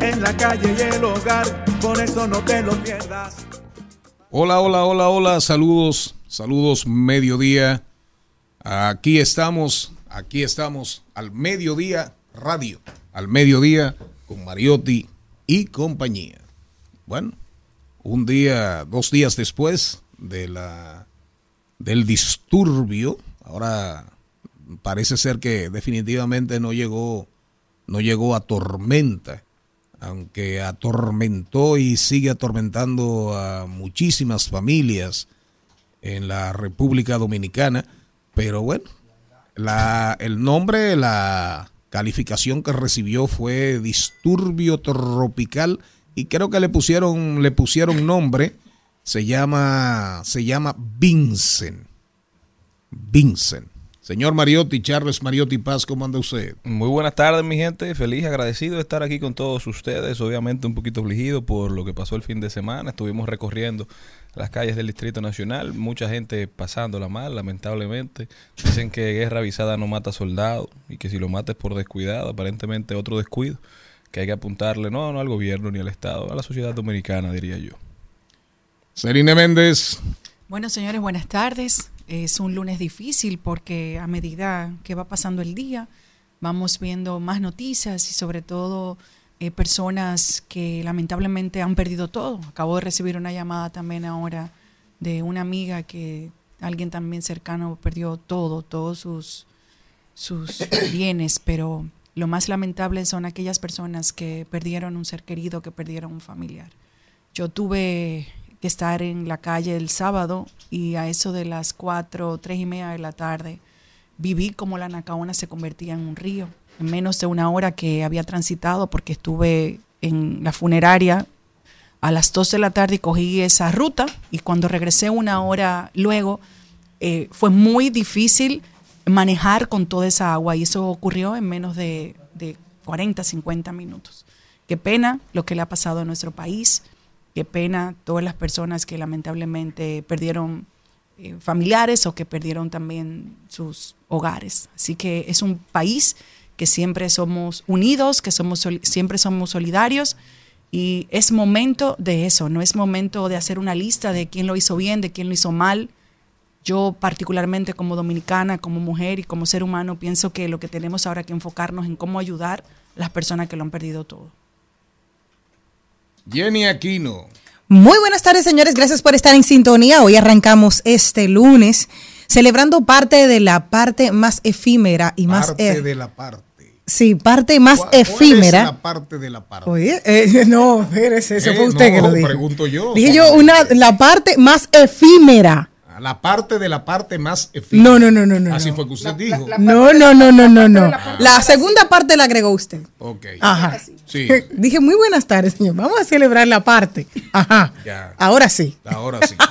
en la calle y el hogar, por eso no te lo pierdas. Hola, hola, hola, hola, saludos, saludos, mediodía. Aquí estamos, aquí estamos, al mediodía radio, al mediodía con Mariotti y compañía. Bueno, un día, dos días después de la, del disturbio, ahora parece ser que definitivamente no llegó, no llegó a tormenta aunque atormentó y sigue atormentando a muchísimas familias en la República Dominicana, pero bueno, el nombre, la calificación que recibió fue disturbio tropical y creo que le pusieron, le pusieron nombre, se llama, se llama Vincent. Vincent. Señor Mariotti, Charles Mariotti Paz, ¿cómo anda usted? Muy buenas tardes, mi gente. Feliz, agradecido de estar aquí con todos ustedes. Obviamente un poquito afligido por lo que pasó el fin de semana. Estuvimos recorriendo las calles del Distrito Nacional. Mucha gente pasándola mal, lamentablemente. Dicen que guerra avisada no mata soldado y que si lo mates por descuidado, aparentemente otro descuido, que hay que apuntarle no, no al gobierno ni al Estado, a la sociedad dominicana, diría yo. Serine Méndez. Bueno, señores, buenas tardes. Es un lunes difícil porque a medida que va pasando el día, vamos viendo más noticias y sobre todo eh, personas que lamentablemente han perdido todo. Acabo de recibir una llamada también ahora de una amiga que alguien también cercano perdió todo, todos sus, sus bienes, pero lo más lamentable son aquellas personas que perdieron un ser querido, que perdieron un familiar. Yo tuve que estar en la calle el sábado y a eso de las cuatro, tres y media de la tarde viví como la Nacaona se convertía en un río. En menos de una hora que había transitado porque estuve en la funeraria a las dos de la tarde cogí esa ruta y cuando regresé una hora luego eh, fue muy difícil manejar con toda esa agua y eso ocurrió en menos de, de 40, 50 minutos. Qué pena lo que le ha pasado a nuestro país qué pena todas las personas que lamentablemente perdieron eh, familiares o que perdieron también sus hogares. Así que es un país que siempre somos unidos, que somos siempre somos solidarios y es momento de eso, no es momento de hacer una lista de quién lo hizo bien, de quién lo hizo mal. Yo particularmente como dominicana, como mujer y como ser humano, pienso que lo que tenemos ahora que enfocarnos en cómo ayudar a las personas que lo han perdido todo. Jenny Aquino. Muy buenas tardes, señores. Gracias por estar en sintonía. Hoy arrancamos este lunes celebrando parte de la parte más efímera y más... Parte e- de la parte. Sí, parte más ¿Cuál, efímera. ¿Cuál es la parte de la parte? Oye, eh, no, espérese, eso eh, fue usted no, que lo dijo. pregunto yo. Dije yo, una, la parte más efímera. La parte de la parte más efímera. No, no, no, no, no. Así no. fue que usted la, dijo. La, la no, no, no, no, no, no. La, la segunda parte la agregó usted. Ok. Ajá. Sí. Dije, muy buenas tardes, señor. Vamos a celebrar la parte. Ajá. Ya. Ahora sí. Ahora sí.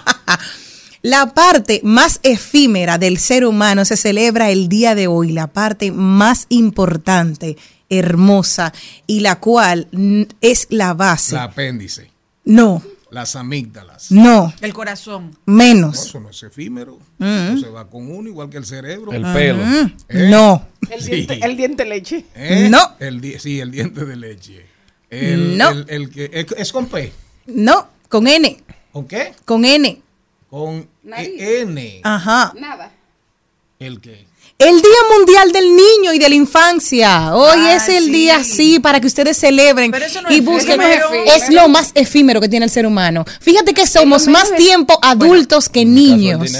La parte más efímera del ser humano se celebra el día de hoy, la parte más importante, hermosa, y la cual es la base. La apéndice. No. Las amígdalas. No. El corazón. Menos. No, eso no es efímero. Mm -hmm. Eso se va con uno, igual que el cerebro. El pelo. Mm -hmm. ¿Eh? No. El, sí. diente, el diente leche. ¿Eh? No. El di sí, el diente de leche. El, no. El, el que, es, es con P. No, con N. ¿Con qué? Con N. Con Nariz. N. Ajá. Nada. ¿El qué? El Día Mundial del Niño y de la Infancia. Hoy Ah, es el sí. día así para que ustedes celebren Pero eso no y es busquen. efímero. Es lo más efímero que tiene el ser humano. Fíjate que somos más tiempo adultos que el niños.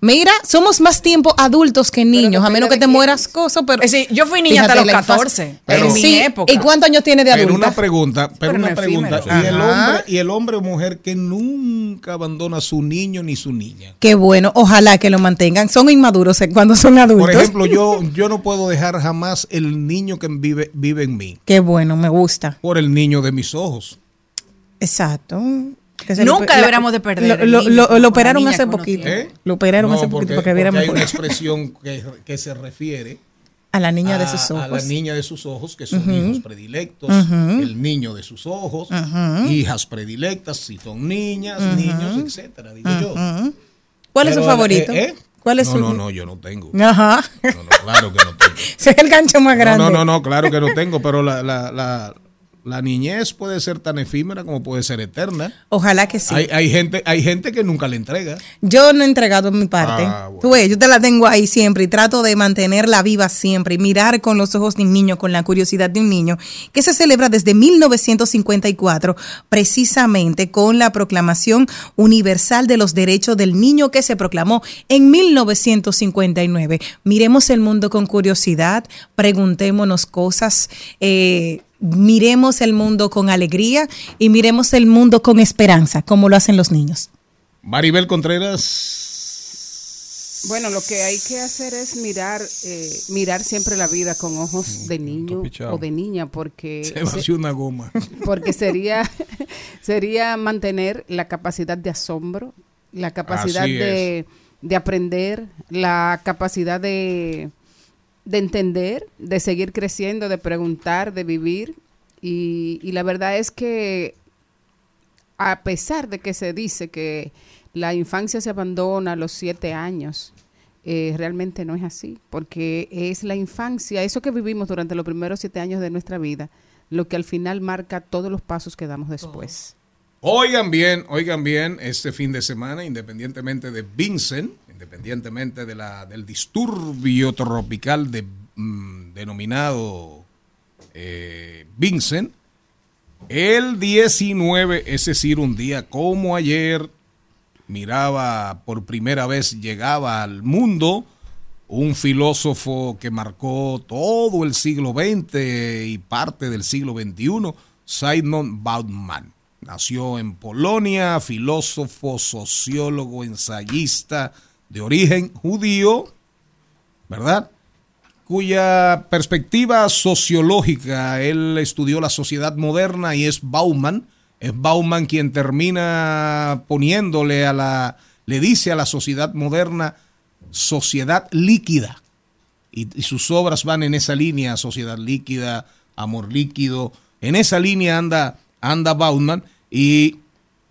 Mira, somos más tiempo adultos que niños, a menos que te mueras cosas, pero Es decir, yo fui niña hasta los la infancia. 14, Pero- en mi Sí, época. ¿Y cuántos años tiene de Pero adulta? una pregunta, pero, Pero una no pregunta. ¿Y el, hombre, y el hombre o mujer que nunca abandona a su niño ni su niña. Qué bueno, ojalá que lo mantengan. Son inmaduros eh, cuando son adultos. Por ejemplo, yo, yo no puedo dejar jamás el niño que vive, vive en mí Qué bueno, me gusta. por el niño de mis ojos. Exacto. Nunca lo- deberíamos de perder Lo, lo- niño lo- operaron hace poquito. ¿Eh? Lo operaron No, hace porque- poquito para que viera porque hay una expresión que, que se refiere A la niña de a- sus a la ojos. niña de sus ojos, que son hijos predilectos, el niño de sus ojos, hijas predilectas, si son niñas, niños, etcétera, digo yo. ¿Cuál es su Pero, favorito? eh, eh, ¿Cuál es no, su no, no, yo no tengo. Ajá. No, no, claro que no tengo. Ese es el gancho más No, grande. no, no, no, claro que no tengo, pero la, la, la, la niñez puede ser tan efímera como puede ser eterna. Ojalá que sí. Hay, hay, gente, hay gente que nunca le entrega. Yo no he entregado mi parte. Ah, bueno. Tú ves, yo te la tengo ahí siempre y trato de mantenerla viva siempre y mirar con los ojos de un niño, con la curiosidad de un niño, que se celebra desde 1954, precisamente con la Proclamación Universal de los Derechos del Niño que se proclamó en 1959. Miremos el mundo con curiosidad, preguntémonos cosas. eh, Miremos el mundo con alegría y miremos el mundo con esperanza, como lo hacen los niños. Maribel Contreras. Bueno, lo que hay que hacer es mirar, eh, mirar siempre la vida con ojos de niño o de niña, porque Se vació una goma. porque sería sería mantener la capacidad de asombro, la capacidad de, de aprender, la capacidad de, de entender, de seguir creciendo, de preguntar, de vivir. Y, y la verdad es que a pesar de que se dice que la infancia se abandona a los siete años, eh, realmente no es así, porque es la infancia, eso que vivimos durante los primeros siete años de nuestra vida, lo que al final marca todos los pasos que damos después. Oigan bien, oigan bien, este fin de semana, independientemente de Vincent, independientemente de la, del disturbio tropical mm, denominado eh, Vincent, el 19, es decir, un día como ayer, miraba por primera vez, llegaba al mundo un filósofo que marcó todo el siglo XX y parte del siglo XXI, Simon Bauman. Nació en Polonia, filósofo, sociólogo, ensayista de origen judío, ¿verdad? Cuya perspectiva sociológica, él estudió la sociedad moderna y es Bauman, es Bauman quien termina poniéndole a la, le dice a la sociedad moderna, sociedad líquida. Y, sus obras van en esa línea, sociedad líquida, amor líquido. En esa línea anda, anda Bauman y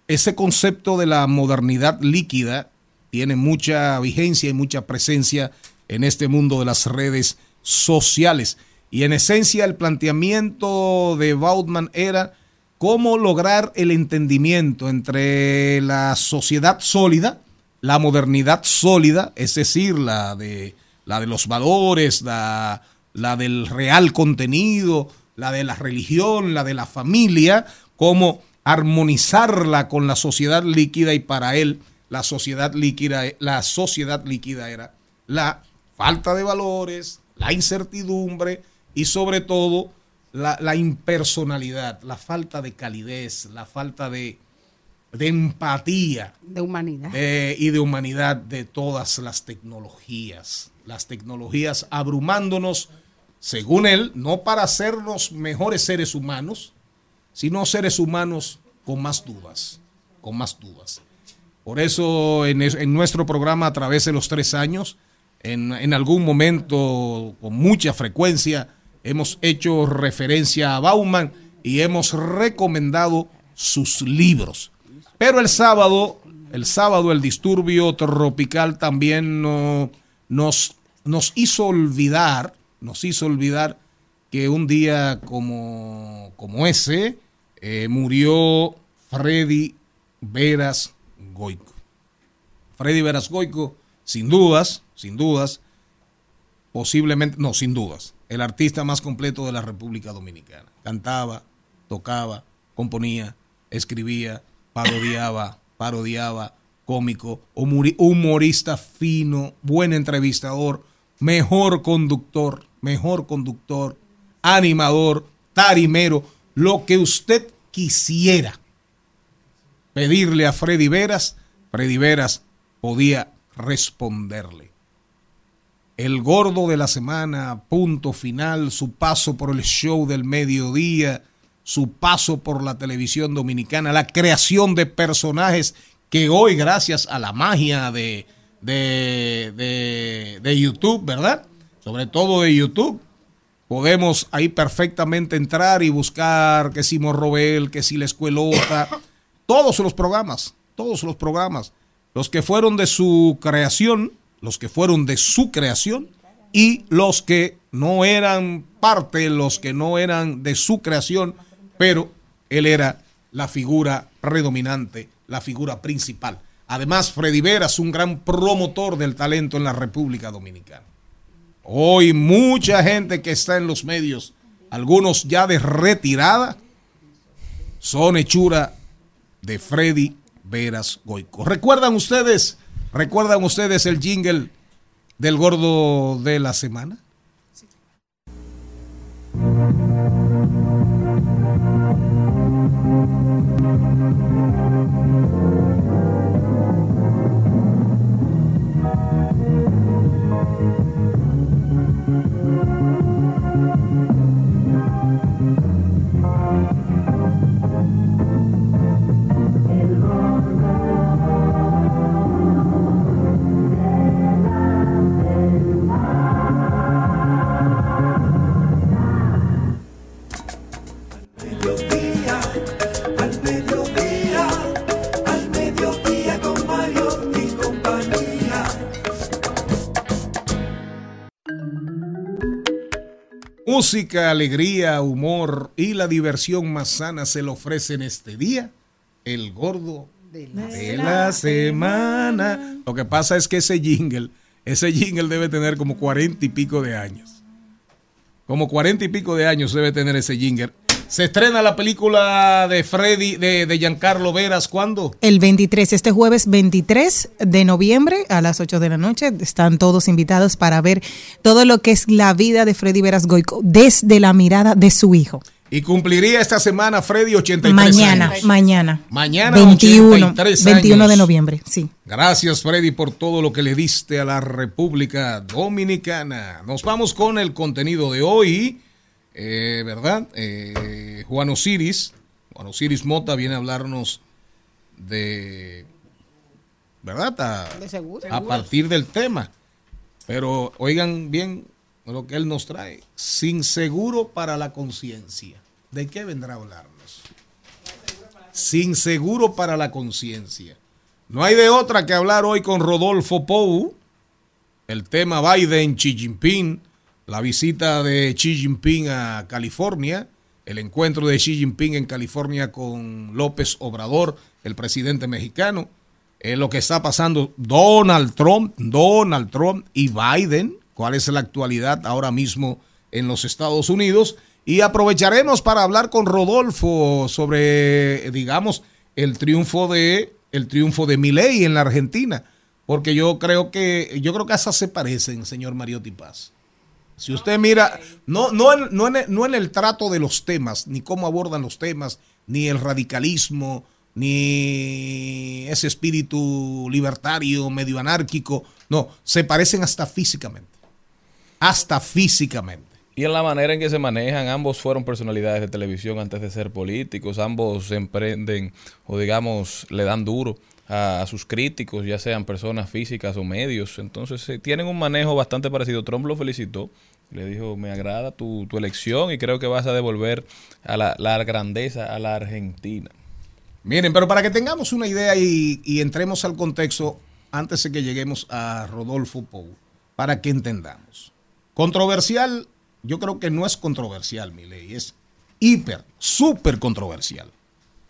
ese concepto de la modernidad líquida tiene mucha vigencia y mucha presencia en este mundo de las redes sociales. Y en esencia el planteamiento de Bautman era cómo lograr el entendimiento entre la sociedad sólida, la modernidad sólida, es decir, la de, la de los valores, la, la del real contenido, la de la religión, la de la familia, cómo armonizarla con la sociedad líquida y para él la sociedad líquida, la sociedad líquida era la falta de valores, la incertidumbre y sobre todo la, la impersonalidad, la falta de calidez, la falta de, de empatía De humanidad. de- y de humanidad de todas las tecnologías. Las tecnologías abrumándonos, según él, no para hacernos mejores seres humanos, sino seres humanos con más dudas, con más dudas. Por eso en, en nuestro programa a través de los tres años, en, en algún momento con mucha frecuencia, hemos hecho referencia a Bauman y hemos recomendado sus libros. Pero el sábado, el sábado el disturbio tropical también no- nos, nos hizo olvidar, nos hizo olvidar que un día como, como ese eh, murió Freddy Veras Goico. Freddy Veras Goico, sin dudas, sin dudas, posiblemente, no, sin dudas, el artista más completo de la República Dominicana. Cantaba, tocaba, componía, escribía, parodiaba, parodiaba, cómico, humorista fino, buen entrevistador, mejor conductor, mejor conductor, animador, tarimero, lo que usted quisiera pedirle a Freddy Veras, Freddy Veras podía responderle. El gordo de la semana, punto final, su paso por el show del mediodía, su paso por la televisión dominicana, la creación de personajes que hoy, gracias a la magia de, de, de, YouTube, ¿verdad? Sobre todo de YouTube, podemos ahí perfectamente entrar y buscar que si Morrobel, que si la escuelota, todos los programas, todos los programas, los que fueron de su creación, los que fueron de su creación y los que no eran parte, los que no eran de su creación, pero él era la figura predominante, la figura principal. Además, Freddy Vera es un gran promotor del talento en la República Dominicana. Hoy mucha gente que está en los medios, algunos ya de retirada, son hechura de Freddy Veras Goico. ¿Recuerdan ustedes, recuerdan ustedes el jingle del gordo de la semana? Música, alegría, humor y la diversión más sana se le ofrece en este día. El gordo de la, semana. Lo que pasa es que ese jingle, ese jingle debe tener como cuarenta y pico de años. Como cuarenta y pico de años debe tener ese jingle. Se estrena la película de Freddy, de, de, Giancarlo Veras, ¿cuándo? El 23, este jueves 23 de noviembre a las 8 de la noche. Están todos invitados para ver todo lo que es la vida de Freddy Veras Goico desde la mirada de su hijo. Y cumpliría esta semana Freddy 83 mañana, años. Mañana, mañana. 21, 21 de noviembre, sí. Gracias Freddy por todo lo que le diste a la República Dominicana. Nos vamos con el contenido de hoy. Eh, ¿verdad? Eh, Juan Osiris, Juan Osiris Mota viene a hablarnos de, ¿verdad? A, a partir del tema. Pero oigan bien lo que él nos trae. Sin seguro para la conciencia. ¿De qué vendrá a hablarnos? Sin seguro para la conciencia. No hay de otra que hablar hoy con Rodolfo Pou. El tema Biden, Xi Jinping la visita de Xi Jinping a California, el encuentro de Xi Jinping en California con López Obrador, el presidente mexicano, lo que está pasando Donald Trump, Donald Trump y Biden, cuál es la actualidad ahora mismo en los Estados Unidos y aprovecharemos para hablar con Rodolfo sobre digamos el triunfo de el triunfo de Milei en la Argentina, porque yo creo que yo creo que hasta se parecen, señor Mariotti Paz. Si usted mira, no, no, en, no, en, no en el trato de los temas, ni cómo abordan los temas, ni el radicalismo, ni ese espíritu libertario, medio anárquico, no, se parecen hasta físicamente. Hasta físicamente. Y en la manera en que se manejan, ambos fueron personalidades de televisión antes de ser políticos, ambos emprenden o digamos le dan duro a, sus críticos, ya sean personas físicas o medios. Entonces eh, tienen un manejo bastante parecido. Trump lo felicitó le dijo, me agrada tu, elección y creo que vas a devolver a la, grandeza a la Argentina. Miren, pero para que tengamos una idea y, entremos al contexto antes de que lleguemos a Rodolfo Pou, para que entendamos. Controversial, yo creo que no es controversial, ley, es hiper, súper controversial,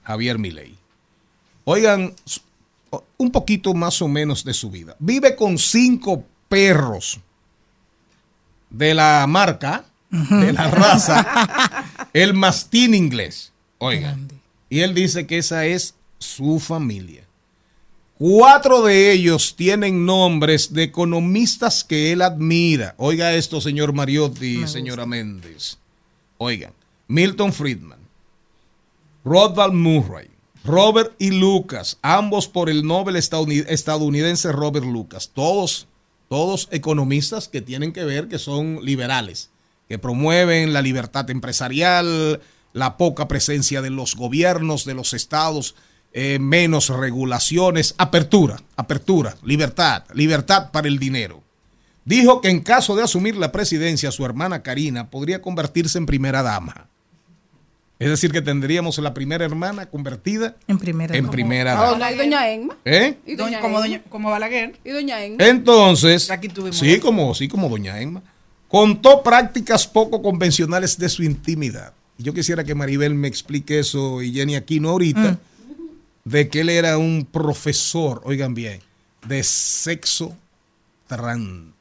Javier Milei. Oigan, un poquito más o menos de su vida. Vive con cinco perros de la marca, de la raza, el mastín inglés. Oiga. Y él dice que esa es su familia. Cuatro de ellos tienen nombres de economistas que él admira. Oiga esto, señor Mariotti señora Méndez. Oigan, Milton Friedman, Rothbard Murray, Robert y Lucas, ambos por el Nobel estadounidense Robert Lucas, todos, todos economistas que tienen que ver que son liberales, que promueven la libertad empresarial, la poca presencia de los gobiernos, de los estados, eh, menos regulaciones, apertura, apertura, libertad, libertad para el dinero. Dijo que en caso de asumir la presidencia, su hermana Karina podría convertirse en primera dama. Es decir, que tendríamos la primera hermana convertida en primera, en primera dama. Ah, y doña Enma. ¿Eh? Y doña como, Enma. doña, como Balaguer. Y doña Enma. Entonces, Aquí tuvimos sí, como, sí, como doña Emma, contó prácticas poco convencionales de su intimidad. Y Yo quisiera que Maribel me explique eso y Jenny Aquino ahorita, de que él era un profesor, oigan bien, de sexo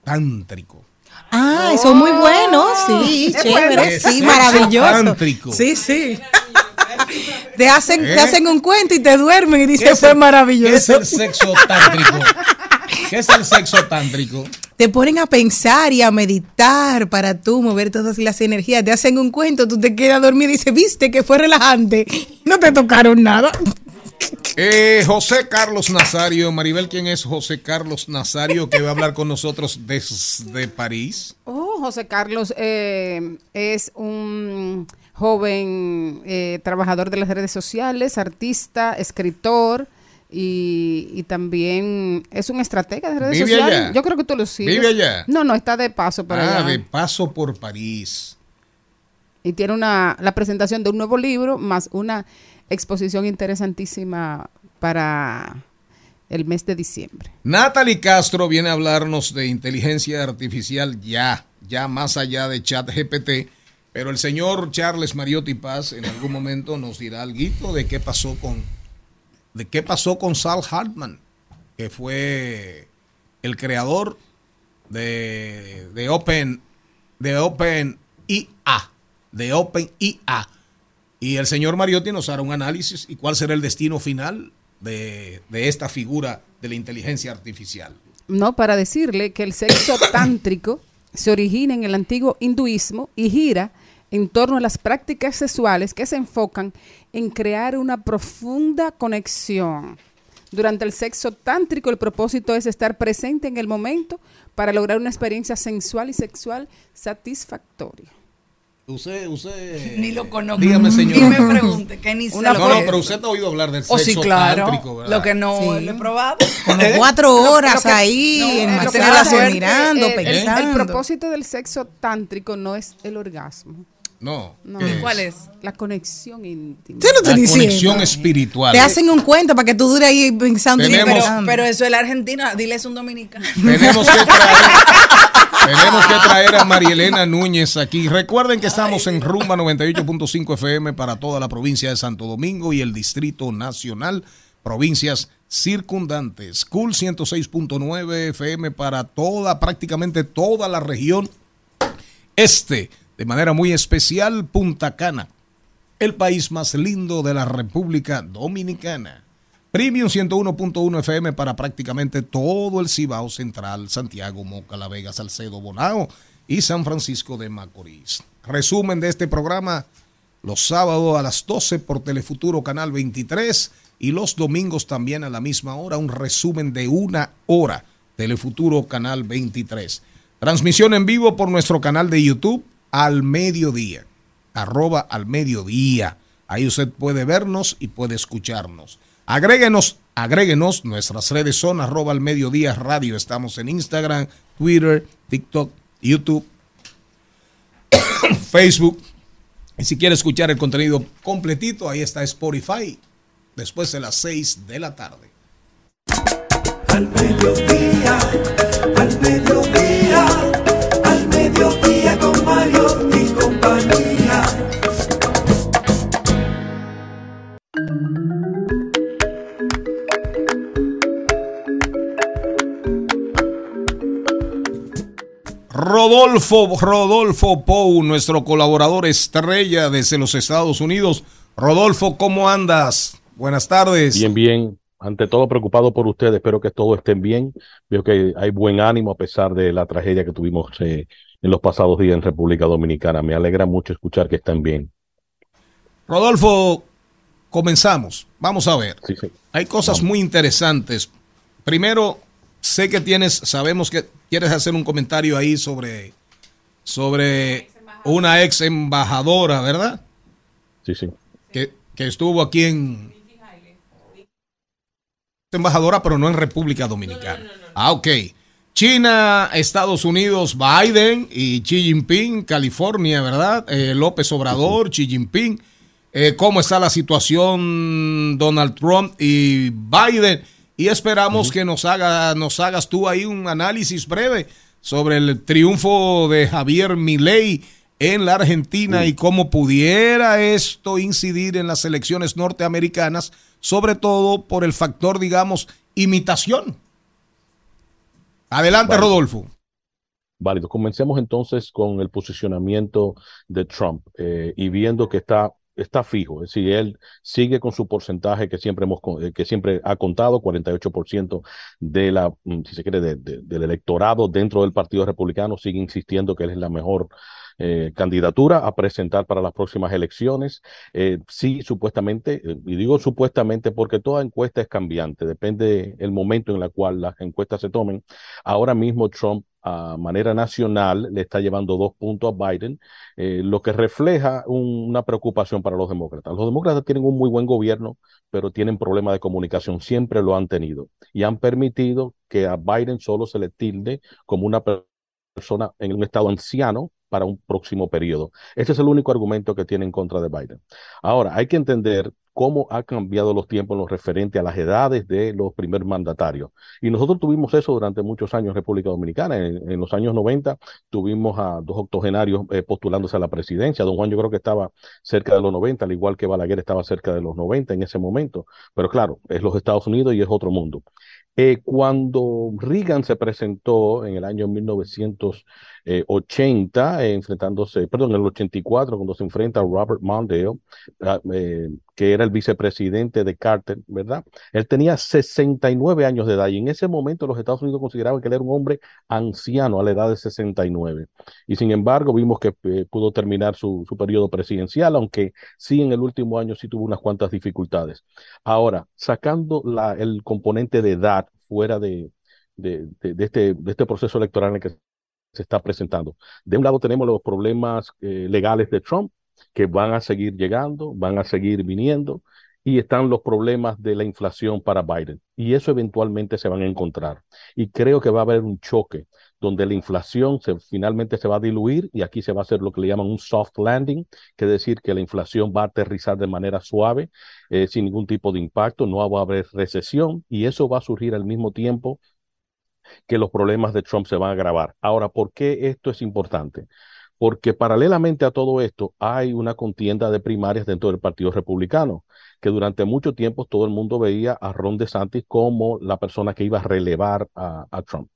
tántrico. Ah, es muy bueno, sí, Es chévere, sí, maravilloso. tántrico. Sí, sí. Te hacen, ¿Eh? te hacen un cuento y te duermen y ¿Qué dices, es fue el- ¿Qué es maravilloso. el sexo tántrico? ¿Qué es el sexo tántrico? Te ponen a pensar y a meditar para tú mover todas las energías. Te hacen un cuento, tú te quedas dormido y dices, viste que fue relajante. No te tocaron nada. Eh, José Carlos Nazario, Maribel, ¿quién es José Carlos Nazario que va a hablar con nosotros desde París? Oh, José Carlos eh, es un joven eh, trabajador de las redes sociales, artista, escritor y, y también es un estratega de redes ¿Vive sociales. allá? Yo creo que tú lo sigues. ¿Vive allá? No, no, está de paso por ah, allá. de paso por París. Y tiene una, la presentación de un nuevo libro más una exposición interesantísima para el mes de diciembre. Natalie Castro viene a hablarnos de inteligencia artificial ya, ya más allá de chat GPT, pero el señor Charles Mariotti Paz en algún momento nos dirá algo de qué pasó con de qué pasó con Sal Hartman, que fue el creador de, de Open de Open IA, de Open IA. Y el señor Mariotti nos hará un análisis y cuál será el destino final de, de esta figura de la inteligencia artificial. No, para decirle que el sexo tántrico se origina en el antiguo hinduismo y gira en torno a las prácticas sexuales que se enfocan en crear una profunda conexión. Durante el sexo tántrico el propósito es estar presente en el momento para lograr una experiencia sensual y sexual satisfactoria. Usted, usted. Ni lo conozco. Dígame, señor. Ni me pregunte, que ni Una lo No, no, pero usted ha oído hablar del Oh, sexo sí, claro. tántrico, ¿verdad? Lo que no Sí. lo he probado. Como cuatro horas lo ahí no, en que mirando, el- el- pensando. el propósito del sexo tántrico no es el orgasmo, No. No. ¿qué ¿Cuál es? la conexión íntima. ¿Qué lo La estoy diciendo? conexión espiritual. Te hacen un cuento para que tú dures ahí pensando Tenemos- Pero, pero eso es la Argentina, dile es un dominicano. Tenemos que traer, tenemos que traer a Marielena Núñez aquí. Recuerden que estamos en Rumba 98.5 FM para toda la provincia de Santo Domingo y el Distrito Nacional, provincias circundantes. Cool 106.9 FM para toda, prácticamente toda la región este, de manera muy especial, Punta Cana, el país más lindo de la República Dominicana. Premium 101.1 FM para prácticamente todo el Cibao Central, Santiago, Moca, La Vega, Salcedo, Bonao y San Francisco de Macorís. Resumen de este programa los sábados a las 12 por Telefuturo Canal 23 y los domingos también a la misma hora, un resumen de una hora, Telefuturo Canal 23. Transmisión en vivo por nuestro canal de YouTube al mediodía, arroba al mediodía. Ahí usted puede vernos y puede escucharnos. Agréguenos, agréguenos, nuestras redes son arroba al mediodía radio. Estamos en Instagram, Twitter, TikTok, YouTube, Facebook. Y si quiere escuchar el contenido completito, ahí está Spotify, después de las 6 de la tarde. Al mediodía, al mediodía, al mediodía con Mario Rodolfo, Rodolfo Pou, nuestro colaborador estrella desde los Estados Unidos. Rodolfo, ¿cómo andas? Buenas tardes. Bien, bien. Ante todo preocupado por ustedes, espero que todos estén bien. Veo que hay buen ánimo a pesar de la tragedia que tuvimos eh, en los pasados días en República Dominicana. Me alegra mucho escuchar que están bien. Rodolfo, comenzamos. Vamos a ver. Sí, sí. Hay cosas muy interesantes. Primero, sé que tienes, sabemos que quieres hacer un comentario ahí sobre, sobre una ex embajadora, ¿verdad? Sí, sí. Que, que estuvo aquí en embajadora, pero no en República Dominicana. Ah, ok. China, Estados Unidos, Biden y Xi Jinping, California, ¿verdad? Eh, López Obrador, Xi Jinping. Eh, ¿Cómo está la situación Donald Trump y Biden? Y esperamos que nos, haga, nos hagas tú ahí un análisis breve sobre el triunfo de Javier Milei en la Argentina y cómo pudiera esto incidir en las elecciones norteamericanas, sobre todo por el factor, digamos, imitación. Adelante. Rodolfo. Válido. Comencemos entonces con el posicionamiento de Trump eh, y viendo que está, está fijo. Es decir, él sigue con su porcentaje que siempre, hemos, eh, que siempre ha contado, 48% de la, mm, si se quiere, de- de- del electorado dentro del Partido Republicano sigue insistiendo que él es la mejor eh, candidatura a presentar para las próximas elecciones. Eh, sí, supuestamente, eh, y digo supuestamente porque toda encuesta es cambiante, depende el momento en el cual las encuestas se tomen. Ahora mismo Trump a manera nacional le está llevando dos puntos a Biden, eh, lo que refleja un- una preocupación para los demócratas. Los demócratas tienen un muy buen gobierno, pero tienen problemas de comunicación, siempre lo han tenido y han permitido que a Biden solo se le tilde como una per- persona en un estado anciano para un próximo periodo. Ese es el único argumento que tiene en contra de Biden. Ahora, hay que entender cómo ha cambiado los tiempos en lo referente a las edades de los primer mandatarios. Y nosotros tuvimos eso durante muchos años en República Dominicana. En, en los años 90 tuvimos a dos octogenarios eh, postulándose a la presidencia. Don Juan yo creo que estaba cerca de los 90, al igual que Balaguer estaba cerca de los 90 en ese momento. Pero claro, es los Estados Unidos y es otro mundo. Eh, cuando Reagan se presentó en el año 1980, eh, enfrentándose, perdón, en el 84, cuando se enfrenta a Robert Mondale, ah, eh, que era el vicepresidente de Carter, ¿verdad? Él tenía 69 años de edad y en ese momento los Estados Unidos consideraban que él era un hombre anciano a la edad de 69. Y sin embargo, vimos que eh, pudo terminar su, su periodo presidencial, aunque sí en el último año sí tuvo unas cuantas dificultades. Ahora, sacando el componente de edad fuera este, de este proceso electoral en el que se está presentando. De un lado tenemos los problemas eh, legales de Trump, que van a seguir llegando, van a seguir viniendo, y están los problemas de la inflación para Biden. Y eso eventualmente se van a encontrar. Y creo que va a haber un choque donde la inflación finalmente se va a diluir y aquí se va a hacer lo que le llaman un soft landing, que es decir, que la inflación va a aterrizar de manera suave, eh, sin ningún tipo de impacto, no va a haber recesión y eso va a surgir al mismo tiempo que los problemas de Trump se van a agravar. Ahora, ¿por qué esto es importante? Porque paralelamente a todo esto hay una contienda de primarias dentro del Partido Republicano, que durante mucho tiempo todo el mundo veía a Ron DeSantis como la persona que iba a relevar a, Trump.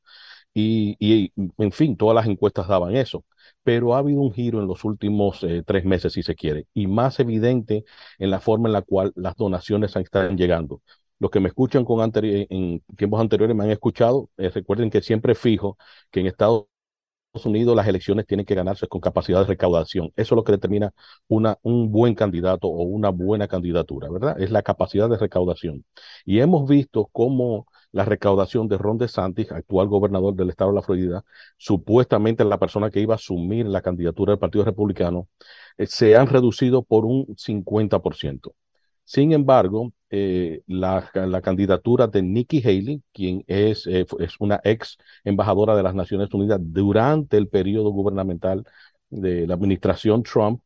Y, en fin, todas las encuestas daban eso. Pero ha habido un giro en los últimos eh, tres meses, si se quiere, y más evidente en la forma en la cual las donaciones están llegando. Los que me escuchan con en tiempos anteriores me han escuchado. Eh, recuerden que siempre fijo que en Estados Unidos las elecciones tienen que ganarse con capacidad de recaudación. Eso es lo que determina una, un buen candidato o una buena candidatura, ¿verdad? Es la capacidad de recaudación. Y hemos visto cómo la recaudación de Ron DeSantis, actual gobernador del estado de la Florida, supuestamente la persona que iba a asumir la candidatura del Partido Republicano, eh, se han reducido por un 50%. Sin embargo, eh, la, la, candidatura de Nikki Haley, quien es, eh, es, una ex embajadora de las Naciones Unidas durante el periodo gubernamental de la administración Trump,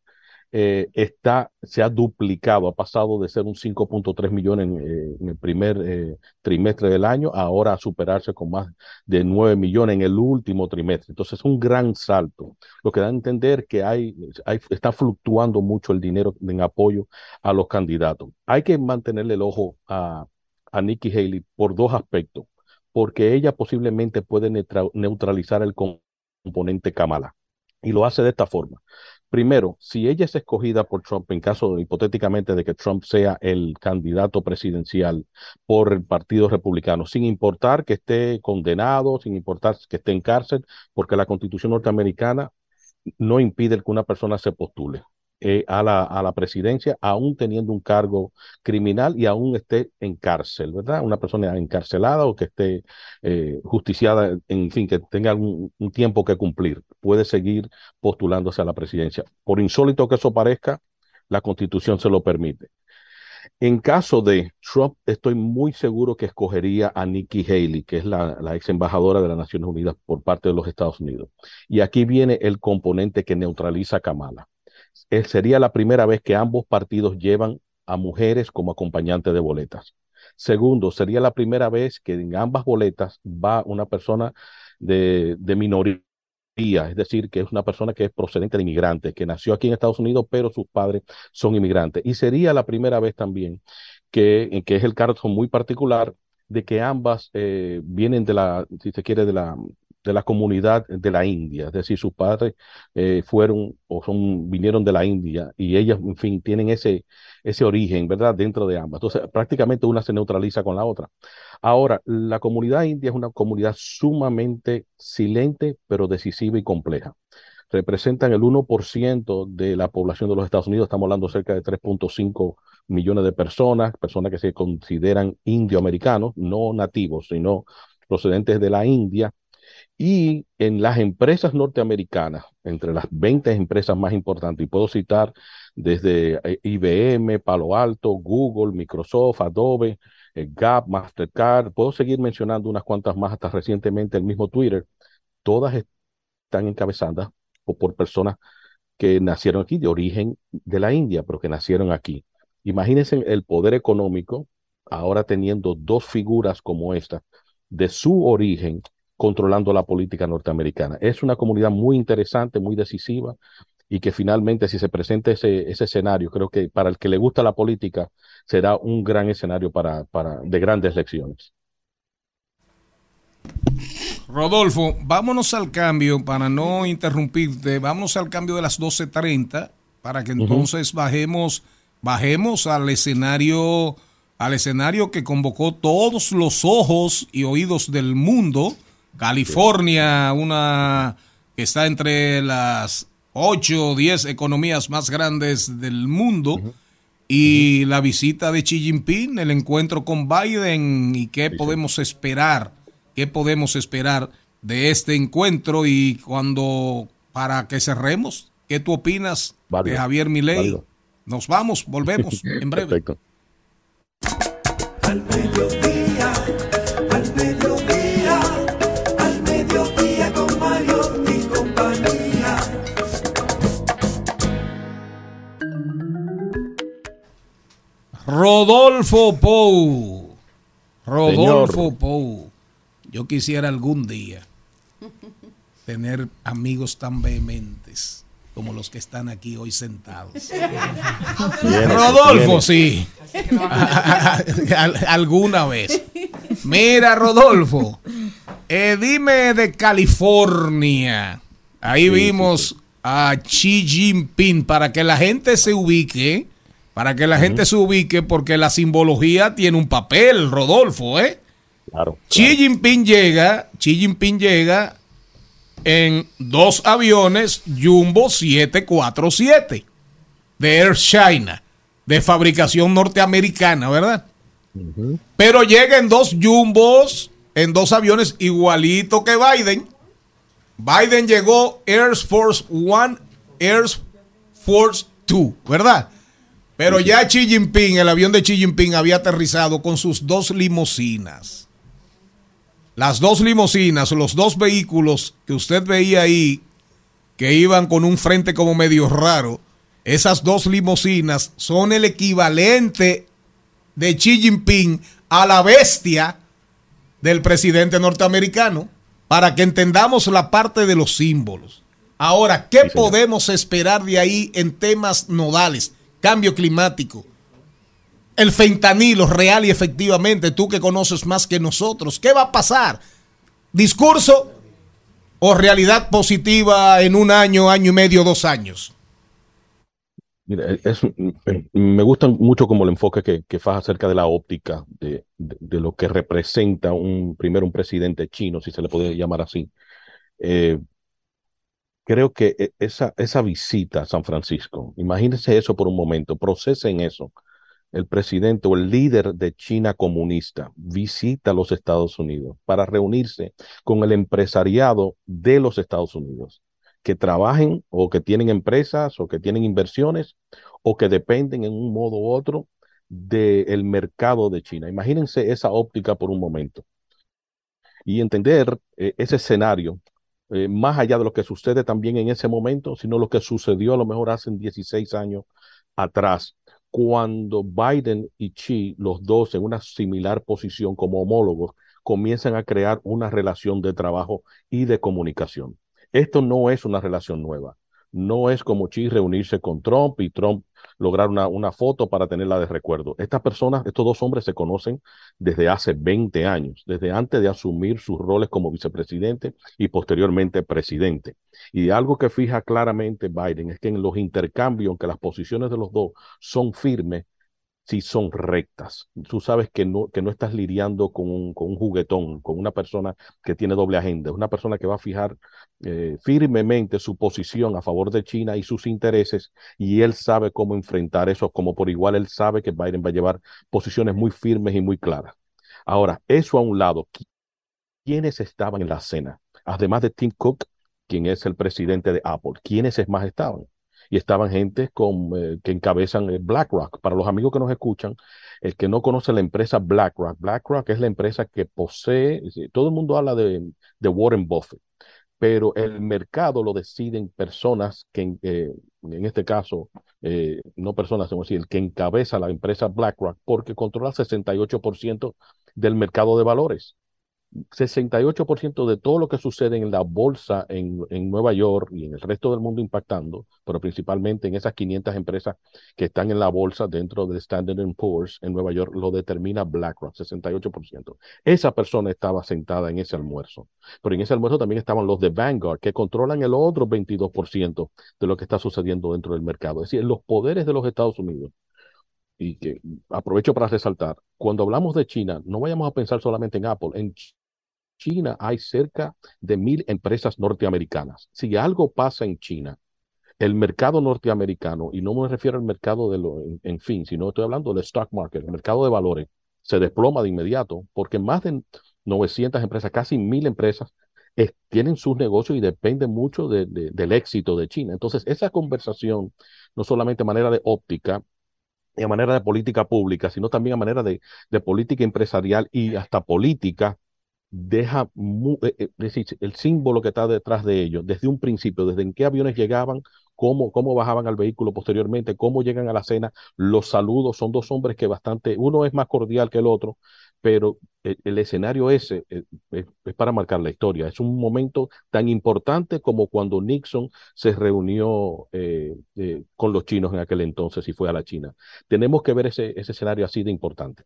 eh, está, se ha duplicado, ha pasado de ser un 5.3 millones en, eh, en, el primer eh, trimestre del año, ahora a superarse con más de 9 millones en el último trimestre. Entonces es un gran salto, lo que da a entender que hay, hay, está fluctuando mucho el dinero en apoyo a los candidatos. Hay que mantenerle el ojo a, a Nikki Haley por dos aspectos, porque ella posiblemente puede neutralizar el componente Kamala. Y lo hace de esta forma. Primero, si ella es escogida por Trump, en caso hipotéticamente de que Trump sea el candidato presidencial por el Partido Republicano, sin importar que esté condenado, sin importar que esté en cárcel, porque la Constitución norteamericana no impide que una persona se postule. Eh, a, la, a la presidencia, aún teniendo un cargo criminal y aún esté en cárcel, ¿verdad? Una persona encarcelada o que esté eh, justiciada, en fin, que tenga un, tiempo que cumplir, puede seguir postulándose a la presidencia. Por insólito que eso parezca, la constitución se lo permite. En caso de Trump, estoy muy seguro que escogería a Nikki Haley, que es la, la, ex embajadora de las Naciones Unidas por parte de los Estados Unidos. Y aquí viene el componente que neutraliza a Kamala sería la primera vez que ambos partidos llevan a mujeres como acompañantes de boletas. Segundo, sería la primera vez que en ambas boletas va una persona de, de minoría, es decir, que es una persona que es procedente de inmigrantes, que nació aquí en Estados Unidos, pero sus padres son inmigrantes. Y sería la primera vez también que, que es el caso muy particular de que ambas eh, vienen de la, si se quiere, de la, de la comunidad de la India, es decir, sus padres eh, fueron o son, vinieron de la India y ellas, en fin, tienen ese, ese origen, ¿verdad?, dentro de ambas. Entonces, prácticamente una se neutraliza con la otra. Ahora, la comunidad india es una comunidad sumamente silente, pero decisiva y compleja. Representan el 1% de la población de los Estados Unidos, estamos hablando cerca de 3.5 millones de personas, personas que se consideran indioamericanos, no nativos, sino procedentes de la India, y en las empresas norteamericanas, entre las 20 empresas más importantes, y puedo citar desde eh, IBM, Palo Alto, Google, Microsoft, Adobe, eh, Gap, Mastercard, puedo seguir mencionando unas cuantas más hasta recientemente el mismo Twitter, todas están encabezadas por personas que nacieron aquí de origen de la India, pero que nacieron aquí. Imagínense el poder económico ahora teniendo dos figuras como esta de su origen controlando la política norteamericana. Es una comunidad muy interesante, muy decisiva y que finalmente si se presenta ese, ese escenario, creo que para el que le gusta la política será un gran escenario para, para, de grandes lecciones. Rodolfo, vámonos al cambio para no interrumpirte, vámonos al cambio de las 12.30 para que entonces uh -huh. bajemos, bajemos al escenario, al escenario que convocó todos los ojos y oídos del mundo California, una que está entre las 8 o 10 economías más grandes del mundo. Uh -huh. Y uh -huh. la visita de Xi Jinping, el encuentro con Biden y qué sí, podemos sí. esperar, qué podemos esperar de este encuentro y cuando, para que cerremos, ¿qué tú opinas Válido. de Javier Milei? Válido. Nos vamos, volvemos en breve. Perfecto. Rodolfo Pou. Rodolfo Señor. Pou. Yo quisiera algún día tener amigos tan vehementes como los que están aquí hoy sentados. Bien, Rodolfo, bien. sí. Alguna vez. Mira, Rodolfo, eh, dime de California. Ahí sí, vimos sí, a Xi Jinping para que la gente se ubique, para que la uh -huh. gente se ubique, porque la simbología tiene un papel, Rodolfo, ¿eh? Claro, claro. Xi Jinping llega, Xi Jinping llega en dos aviones Jumbo 747 de Air China, de fabricación norteamericana, ¿verdad? Uh -huh. Pero llega en dos Jumbos, en dos aviones igualito que Biden. Biden llegó Air Force One, Air Force Two, ¿verdad? Pero ya Xi Jinping, el avión de Xi Jinping había aterrizado con sus dos limusinas las dos limusinas, los dos vehículos que usted veía ahí, que iban con un frente como medio raro, esas dos limusinas son el equivalente de Xi Jinping a la bestia del presidente norteamericano, para que entendamos la parte de los símbolos. Ahora, ¿qué sí, podemos esperar de ahí en temas nodales? Cambio climático, el fentanilo real y efectivamente, tú que conoces más que nosotros, ¿qué va a pasar? Discurso, o realidad positiva en un año, año y medio, dos años? Mira, me gusta mucho como el enfoque que, que faz acerca de la óptica de, de, de, lo que representa un primero un presidente chino, si se le puede llamar así. Eh, creo que e, esa, esa visita a San Francisco, imagínense eso por un momento, procesen eso. El presidente o el líder de China comunista visita los Estados Unidos para reunirse con el empresariado de los Estados Unidos que trabajen o que tienen empresas o que tienen inversiones o que dependen en un modo u otro del mercado de China. Imagínense esa óptica por un momento y entender eh, ese escenario eh, más allá de lo que sucede también en ese momento, sino lo que sucedió a lo mejor hace 16 años atrás, cuando Biden y Xi, los dos en una similar posición como homólogos, comienzan a crear una relación de trabajo y de comunicación. Esto no es una relación nueva. No es como Xi reunirse con Trump y Trump lograr una, una, foto para tenerla de recuerdo. Estas personas, estos dos hombres se conocen desde hace 20 años, desde antes de asumir sus roles como vicepresidente y posteriormente presidente. Y algo que fija claramente Biden es que en los intercambios, aunque las posiciones de los dos son firmes, si son rectas. Tú sabes que no, que no estás lidiando con un, con un juguetón, con una persona que tiene doble agenda, una persona que va a fijar eh, firmemente su posición a favor de China y sus intereses, y él sabe cómo enfrentar eso, como por igual él sabe que Biden va a llevar posiciones muy firmes y muy claras. Ahora, eso a un lado, ¿quiénes estaban en la cena? Además de Tim Cook, quien es el presidente de Apple, ¿quiénes más estaban? Y estaban gente con, eh, que encabezan eh, BlackRock. Para los amigos que nos escuchan, el que no conoce la empresa BlackRock, BlackRock es la empresa que posee, todo el mundo habla de, de Warren Buffett, pero el mercado lo deciden personas que, eh, en este caso, eh, no personas, sino decir, el que encabeza la empresa BlackRock, porque controla el 68% del mercado de valores. 68% de todo lo que sucede en la bolsa en, en, Nueva York y en el resto del mundo impactando, pero principalmente en esas 500 empresas que están en la bolsa dentro de Standard Poor's en Nueva York, lo determina BlackRock, 68%. Esa persona estaba sentada en ese almuerzo, pero en ese almuerzo también estaban los de Vanguard, que controlan el otro 22% de lo que está sucediendo dentro del mercado. Es decir, los poderes de los Estados Unidos y que aprovecho para resaltar, cuando hablamos de China, no vayamos a pensar solamente en Apple, en China hay cerca de mil empresas norteamericanas. Si algo pasa en China, el mercado norteamericano, y no me refiero al mercado de lo, en, en fin, sino estoy hablando del stock market, el mercado de valores, se desploma de inmediato, porque más de 900 empresas, casi mil empresas, es, tienen sus negocios y dependen mucho de, de, del éxito de China. Entonces, esa conversación, no solamente a manera de óptica, y a manera de política pública, sino también a manera de, de política empresarial y hasta política, deja muy, es decir, el símbolo que está detrás de ellos, desde un principio, desde en qué aviones llegaban, cómo, cómo bajaban al vehículo posteriormente, cómo llegan a la cena, los saludos, son dos hombres que bastante, uno es más cordial que el otro, pero el, escenario ese es, es, para marcar la historia. Es un momento tan importante como cuando Nixon se reunió eh, eh, con los chinos en aquel entonces y fue a la China. Tenemos que ver ese, ese escenario así de importante.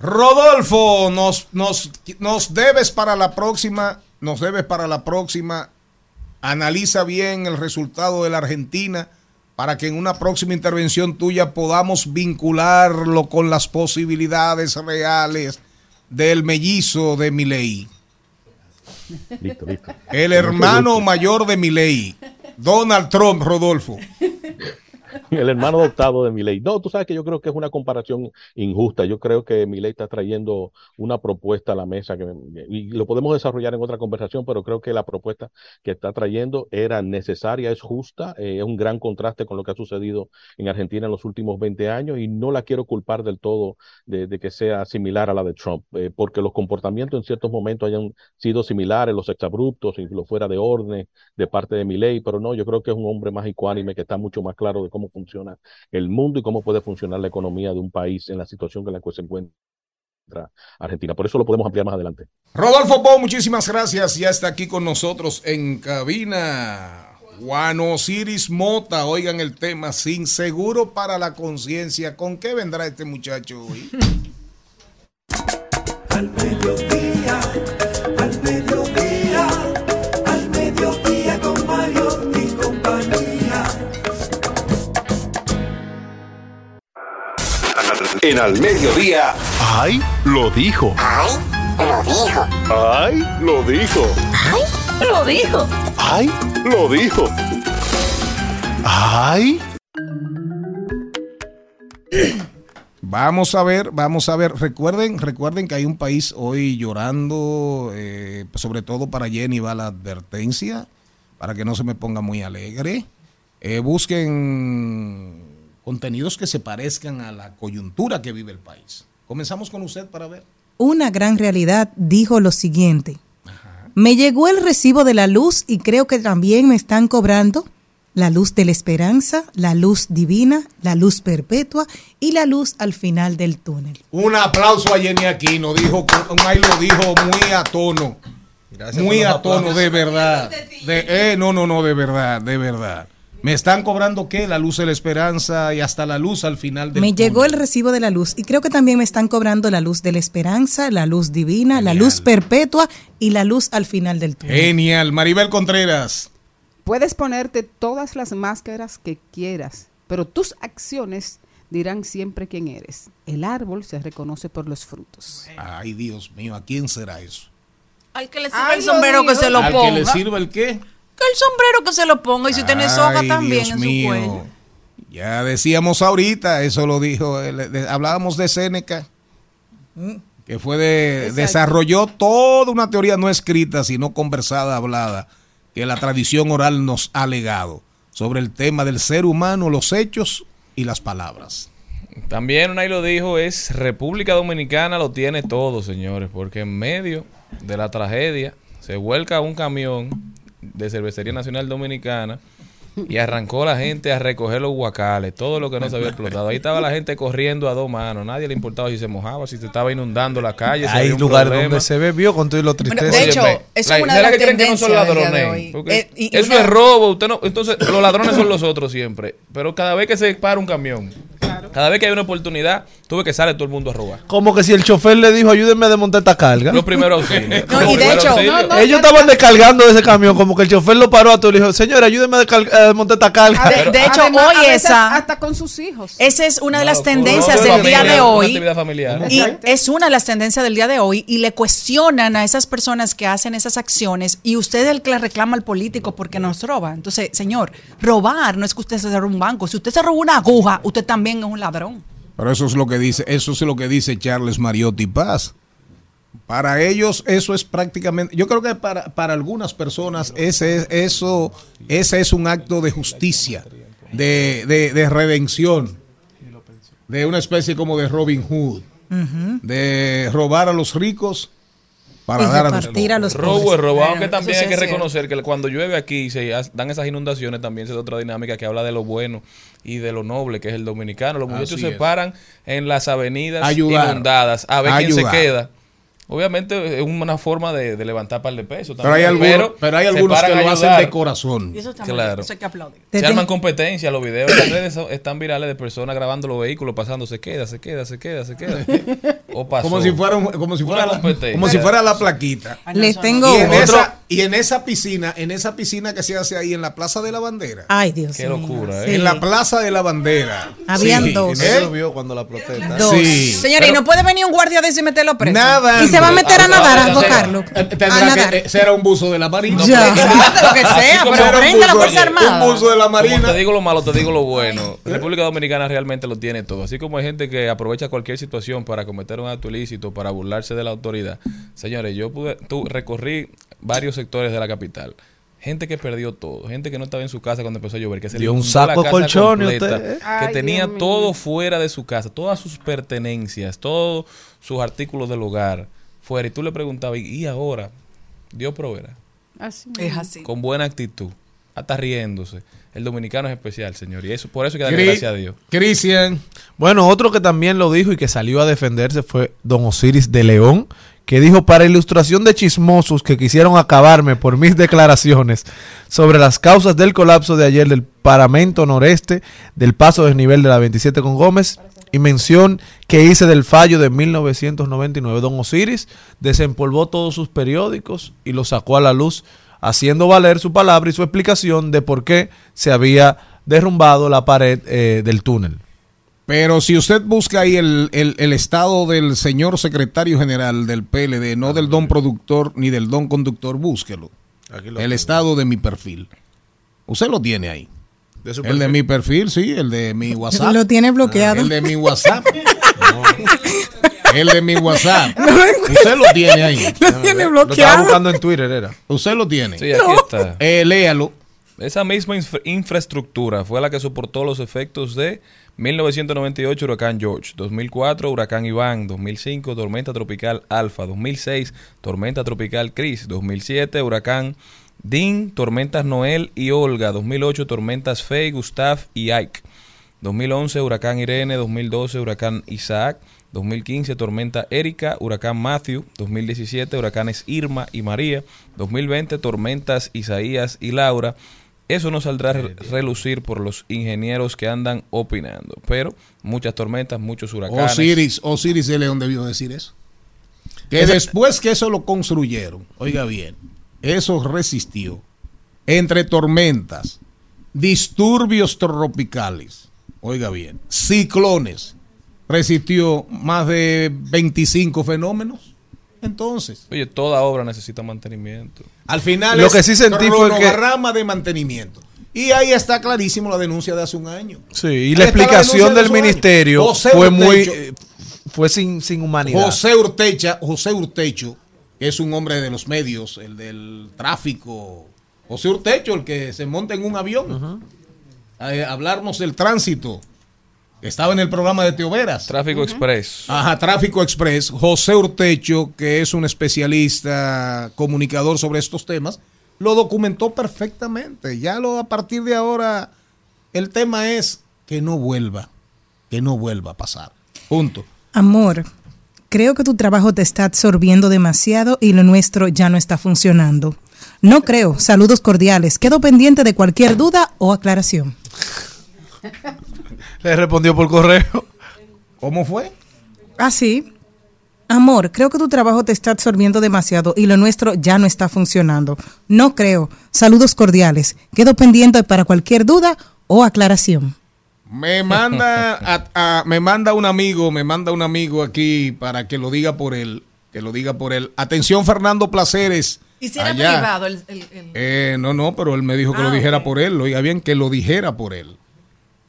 Rodolfo, nos, nos, nos debes para la próxima, nos debes para la próxima. Analiza bien el resultado de la Argentina para que en una próxima intervención tuya podamos vincularlo con las posibilidades reales del mellizo de Milei. Listo, listo. El hermano mayor de Milei, Donald Trump, Rodolfo. El hermano adoptado de Milei. No, tú sabes que yo creo que es una comparación injusta. Yo creo que Milei está trayendo una propuesta a la mesa que, y lo podemos desarrollar en otra conversación, pero creo que la propuesta que está trayendo era necesaria, es justa, eh, es un gran contraste con lo que ha sucedido en Argentina en los últimos 20 años y no la quiero culpar del todo de, que sea similar a la de Trump, eh, porque los comportamientos en ciertos momentos hayan sido similares, los exabruptos y lo fuera de orden de parte de Milei, pero no, yo creo que es un hombre más ecuánime que está mucho más claro de cómo funciona el mundo y cómo puede funcionar la economía de un país en la situación en la que se encuentra Argentina. Por eso lo podemos ampliar más adelante. Rodolfo Pou, muchísimas gracias. Ya está aquí con nosotros en cabina. Juan Osiris Mota, oigan el tema, sin seguro para la conciencia. ¿Con qué vendrá este muchacho hoy? Al mediodía En Al Mediodía. ¡Ay! Lo dijo. ¡Ay! Lo dijo. ¡Ay! Lo dijo. ¡Ay! Lo dijo. ¡Ay! Lo dijo. ¡Ay! Vamos a ver, vamos a ver. Recuerden, recuerden que hay un país hoy llorando, eh, sobre todo para Jenny va la advertencia, para que no se me ponga muy alegre. Eh, busquen contenidos que se parezcan a la coyuntura que vive el país. Comenzamos con usted para ver. Una gran realidad dijo lo siguiente. Me llegó el recibo de la luz y creo que también me están cobrando la luz de la esperanza, la luz divina, la luz perpetua y la luz al final del túnel. Un aplauso a Jenny Aquino, dijo, ahí lo dijo muy a tono. muy a tono, de verdad. De, eh, no, no, no, de verdad, de verdad. ¿Me están cobrando qué? La luz de la esperanza y hasta la luz al final del Me túnel. llegó el recibo de la luz y creo que también me están cobrando la luz de la esperanza, la luz divina, la luz perpetua y la luz al final del túnel. Genial. Maribel Contreras. Puedes ponerte todas las máscaras que quieras, pero tus acciones dirán siempre quién eres. El árbol se reconoce por los frutos. Ay, Dios mío, ¿a quién será eso? Al que le sirva Ay, el sombrero Dios que se lo ¿Al ponga. que le sirva el qué? Que el sombrero que se lo ponga y si tiene soga también Dios en su cuello. Ya decíamos ahorita, eso lo dijo, de- hablábamos de Séneca, que fue de, desarrolló toda una teoría no escrita, sino conversada, hablada, que la tradición oral nos ha legado sobre el tema del ser humano, los hechos y las palabras. También Unai lo dijo, es República Dominicana lo tiene todo, señores, porque en medio de la tragedia se vuelca un camión de Cervecería Nacional Dominicana y arrancó la gente a recoger los guacales, todo lo que no se había explotado. Ahí estaba la gente corriendo a dos manos, nadie le importaba si se mojaba, si se estaba inundando la calle. si Hay había un lugares problema. donde se bebió con todo y lo Bueno, tristeza. de hecho, eso es una ¿será de las que creen que no son ladrones? Eh, y- y eso una- es robo. Usted no, entonces, los ladrones son los otros siempre. Pero cada vez que se para un camión, cada vez que hay una oportunidad, tuve que sale todo el mundo a robar. Como que si el chofer le dijo, ayúdenme a desmontar esta carga. Los primeros auxilios. No, Los y de hecho-. No, no, Ellos estaban descargando de ese camión, como que el chofer lo paró a todo y le dijo, señor, ayúdenme a, a desmontar esta carga. De- de hecho, Además, hoy esa- Hasta con sus hijos. Esa es una de las tendencias del día de hoy. familiar. Y es una de las tendencias del día de hoy y le cuestionan a esas personas que hacen esas acciones y usted es el que le reclama al político porque nos roba. Entonces, señor, robar no es que usted se robe un banco. Si usted se roba una aguja, usted también es un ladrón. Pero eso es lo que dice, eso es lo que dice Charles Mariotti Paz. Para ellos eso es prácticamente, yo creo que para, para algunas personas ese es, eso, ese es un acto de justicia, de, de, de redención, de una especie como de Robin Hood, de robar a los ricos para dar a los a los Robo es robo, Bueno, aunque también hay que cierto. reconocer que cuando llueve aquí y se dan esas inundaciones, también se da otra dinámica que habla de lo bueno y de lo noble que es el dominicano. Los muchachos Así se es. paran en las avenidas Ayudar. inundadas a ver quién se queda. Obviamente es una forma de, de levantar par de pesos. Pero hay también, algunos, pero hay se algunos paran que lo hacen de corazón. Y eso está muy Claro. bien, eso hay que aplaudir. Te Se arman competencia, los videos en las redes son- están virales de personas grabando los vehículos pasando, se queda, se queda, se queda, se queda. O pasó. Como si fuera, un- como si fuera, la, como si fuera la plaquita. No, Les tengo Y en, otro. esa, y en esa piscina, en esa piscina que se hace ahí en la Plaza de la Bandera. Ay, Dios Qué mío. locura, Sí. ¿eh? En la Plaza de la Bandera. Habían Sí. dos. ¿Eh? llovió cuando la protesta. Dos. Sí. Señores, ¿y no puede venir un guardia de eso y meterlo preso? Nada. Y se va a meter a nadar, a Ah, sí. Carlos. Eh, A Tendrá nadar. que eh, será un buzo de la Marina. Ya. Lo que sea, como pero la buzo, Fuerza Armada. Un buzo de la Como Marina. te digo lo malo, te digo lo bueno. República Dominicana realmente lo tiene todo. Así como hay gente que aprovecha cualquier situación para cometer un acto ilícito, para burlarse de la autoridad. Señores, yo pude, tú, recorrí varios sectores de la capital. Gente que perdió todo, gente que no estaba en su casa cuando empezó a llover, que se le Dio un saco la de casa colchones, completa, usted, ¿eh? que Ay, tenía Dios mío. todo fuera de su casa, todas sus pertenencias, todos sus artículos del hogar fuera. Y tú le preguntabas, ¿y ahora? Dios proveerá Así Es así. con buena actitud, hasta riéndose. El dominicano es especial, señor, y eso por eso hay que darle gracias a Dios. Cristian. Bueno, otro que también lo dijo y que salió a defenderse fue don Osiris de León, que dijo para ilustración de chismosos que quisieron acabarme por mis declaraciones sobre las causas del colapso de ayer del paramento noreste del paso desnivel de la 27 con Gómez y mención que hice del fallo de 1999. Don Osiris desempolvó todos sus periódicos y los sacó a la luz, haciendo valer su palabra y su explicación de por qué se había derrumbado la pared eh, del túnel. Pero si usted busca ahí el, el- el estado del señor secretario general del PLD, no del don productor ni del don conductor, búsquelo. Aquí lo El tengo. estado de mi perfil. Usted lo tiene ahí. De su El de mi perfil, sí, el de mi WhatsApp. Lo tiene bloqueado. El de mi WhatsApp. El de mi WhatsApp. Usted lo tiene ahí. Lo tiene Lo estaba bloqueado. buscando en Twitter, era. Usted lo tiene. Sí, aquí está. Eh, léalo. Esa misma infra- infraestructura fue la que soportó los efectos de 1998 huracán George, 2004 huracán Iván, 2005 tormenta tropical Alfa, 2006 tormenta tropical Chris, 2007 huracán Dean, tormentas Noel y Olga, 2008 tormentas Faye, Gustav y Ike, 2011 huracán Irene, 2012 huracán Isaac, 2015 tormenta Erika, huracán Matthew, 2017 huracanes Irma y María, 2020 tormentas Isaías y Laura. Eso no saldrá a re- relucir por los ingenieros que andan opinando, pero muchas tormentas, muchos huracanes. Osiris, Osiris de León debió decir eso. Que después que eso lo construyeron, oiga bien, eso resistió. Entre tormentas, disturbios tropicales, oiga bien, ciclones, resistió más de 25 fenómenos. Entonces, Oye, toda obra necesita mantenimiento. al final Lo es que sí sentí fue que- cronograma de mantenimiento. Y ahí está clarísimo la denuncia de hace un año. Sí, y Ahí la explicación del ministerio José fue muy Urtecho. eh, fue sin, sin humanidad. José Urtecha, José Urtecho, que es un hombre de los medios, el del tráfico. José Urtecho, el que se monta en un avión. A hablarnos del tránsito. Estaba en el programa de Teoveras. Tráfico Express. Ajá, Tráfico Express. José Urtecho, que es un especialista comunicador sobre estos temas, lo documentó perfectamente. Ya lo a partir de ahora, el tema es que no vuelva, que no vuelva a pasar. Punto. Amor, creo que tu trabajo te está absorbiendo demasiado y lo nuestro ya no está funcionando. No creo. Saludos cordiales. Quedo pendiente de cualquier duda o aclaración. Le respondió por correo. ¿Cómo fue? Ah, sí. Amor, creo que tu trabajo te está absorbiendo demasiado y lo nuestro ya no está funcionando. No creo. Saludos cordiales. Quedo pendiente para cualquier duda o aclaración. Me manda, a- a- me manda un amigo, me manda un amigo aquí para que lo diga por él, que lo diga por él. Atención, Fernando Placeres. Hiciera allá. privado el, el- el- Eh, no, no, pero él me dijo que lo Ah, dijera ok. por él. Oiga bien, que lo dijera por él.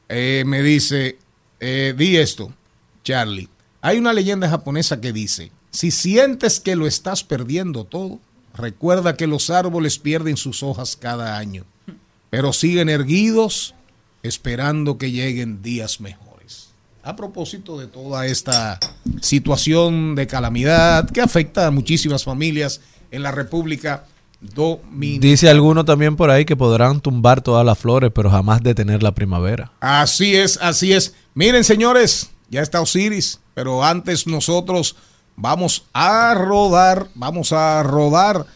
Eh, me dice, eh, di esto, Charlie. Hay una leyenda japonesa que dice, si sientes que lo estás perdiendo todo, recuerda que los árboles pierden sus hojas cada año, pero siguen erguidos esperando que lleguen días mejores. A propósito de toda esta situación de calamidad que afecta a muchísimas familias en la República Dominicana. Dice alguno también por ahí que podrán tumbar todas las flores, pero jamás detener la primavera. Así es, así es. Miren, señores, ya está Osiris, pero antes nosotros vamos a rodar, vamos a rodar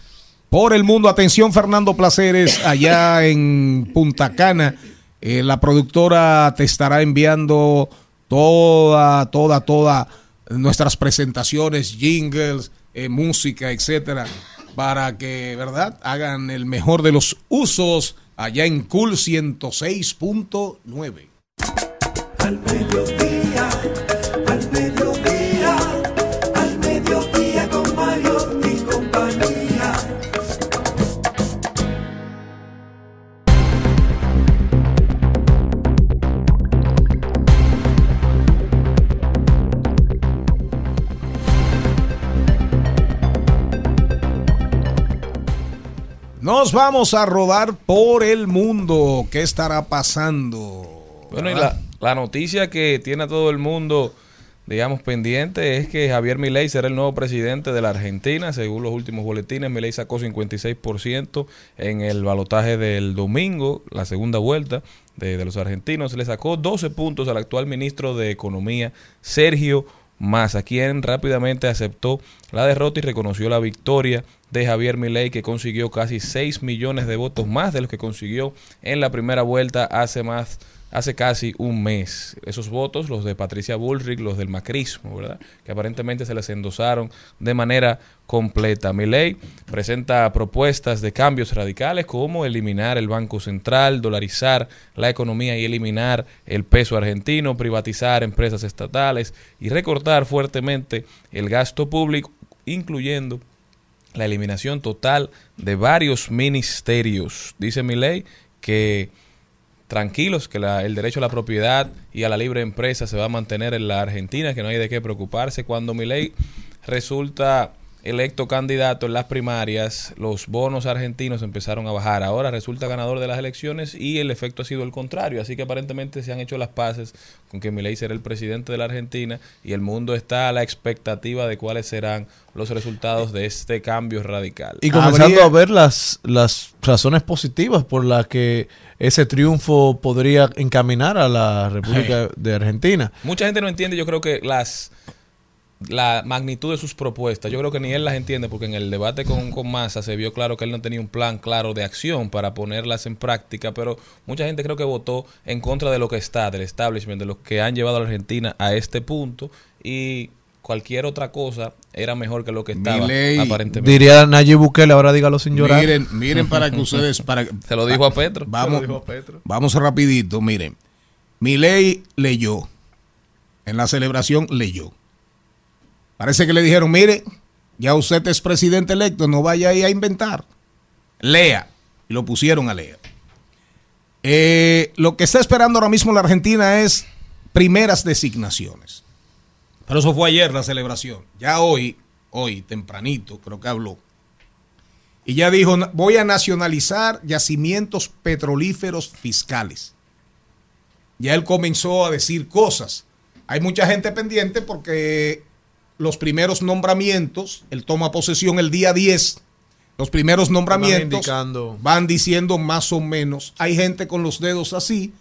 por el mundo. Atención, Fernando Placeres, allá en Punta Cana. Eh, la productora te estará enviando toda, toda, toda nuestras presentaciones, jingles, eh, música, etcétera, para que, ¿verdad?, hagan el mejor de los usos allá en Cool 106.9. Nos vamos a rodar por el mundo. ¿Qué estará pasando? Bueno, y la noticia que tiene a todo el mundo, digamos, pendiente es que Javier Milei será el nuevo presidente de la Argentina. Según los últimos boletines, Milei sacó 56% en el balotaje del domingo, la segunda vuelta de, de los argentinos. Le sacó 12 puntos al actual ministro de Economía, Sergio Massa, quien rápidamente aceptó la derrota y reconoció la victoria de Javier Milei, que consiguió casi 6 millones de votos más de los que consiguió en la primera vuelta hace más hace casi un mes. Esos votos, los de Patricia Bullrich, los del macrismo, ¿verdad? Que aparentemente se les endosaron de manera completa. Mi ley presenta propuestas de cambios radicales como eliminar el Banco Central, dolarizar la economía y eliminar el peso argentino, privatizar empresas estatales y recortar fuertemente el gasto público, incluyendo la eliminación total de varios ministerios. Dice mi ley que tranquilos, que la- el derecho a la propiedad y a la libre empresa se va a mantener en la Argentina, que no hay de qué preocuparse. Cuando mi ley resulta electo candidato en las primarias, los bonos argentinos empezaron a bajar. Ahora resulta ganador de las elecciones y el efecto ha sido el contrario. Así que aparentemente se han hecho las paces con que Milei será el presidente de la Argentina y el mundo está a la expectativa de cuáles serán los resultados de este cambio radical. Y comenzando Habría- a ver las, las razones positivas por las que ese triunfo podría encaminar a la República de Argentina. Mucha gente no entiende, yo creo que las la magnitud de sus propuestas, yo creo que ni él las entiende porque en el debate con, con Massa se vio claro que él no tenía un plan claro de acción para ponerlas en práctica, pero mucha gente creo que votó en contra de lo que está, del establishment, de los que han llevado a la Argentina a este punto y cualquier otra cosa era mejor que lo que estaba aparentemente. Diría Nayib Bukele, ahora dígalo sin llorar. Miren, miren para que ustedes para Se lo dijo a Petro. Vamos, Se lo dijo a Petro. vamos rapidito, miren. Milei leyó. En la celebración leyó. Parece que le dijeron, mire, ya usted es presidente electo, no vaya ahí a inventar. Lea. Y lo pusieron a leer. Eh, lo que está esperando ahora mismo la Argentina es primeras designaciones. Pero eso fue ayer la celebración. Ya hoy, hoy, tempranito, creo que habló. Y ya dijo, "Na- voy a nacionalizar yacimientos petrolíferos fiscales. Ya él comenzó a decir cosas. Hay mucha gente pendiente porque los primeros nombramientos, él toma posesión el día 10, los primeros nombramientos van diciendo más o menos. Hay gente con los dedos así,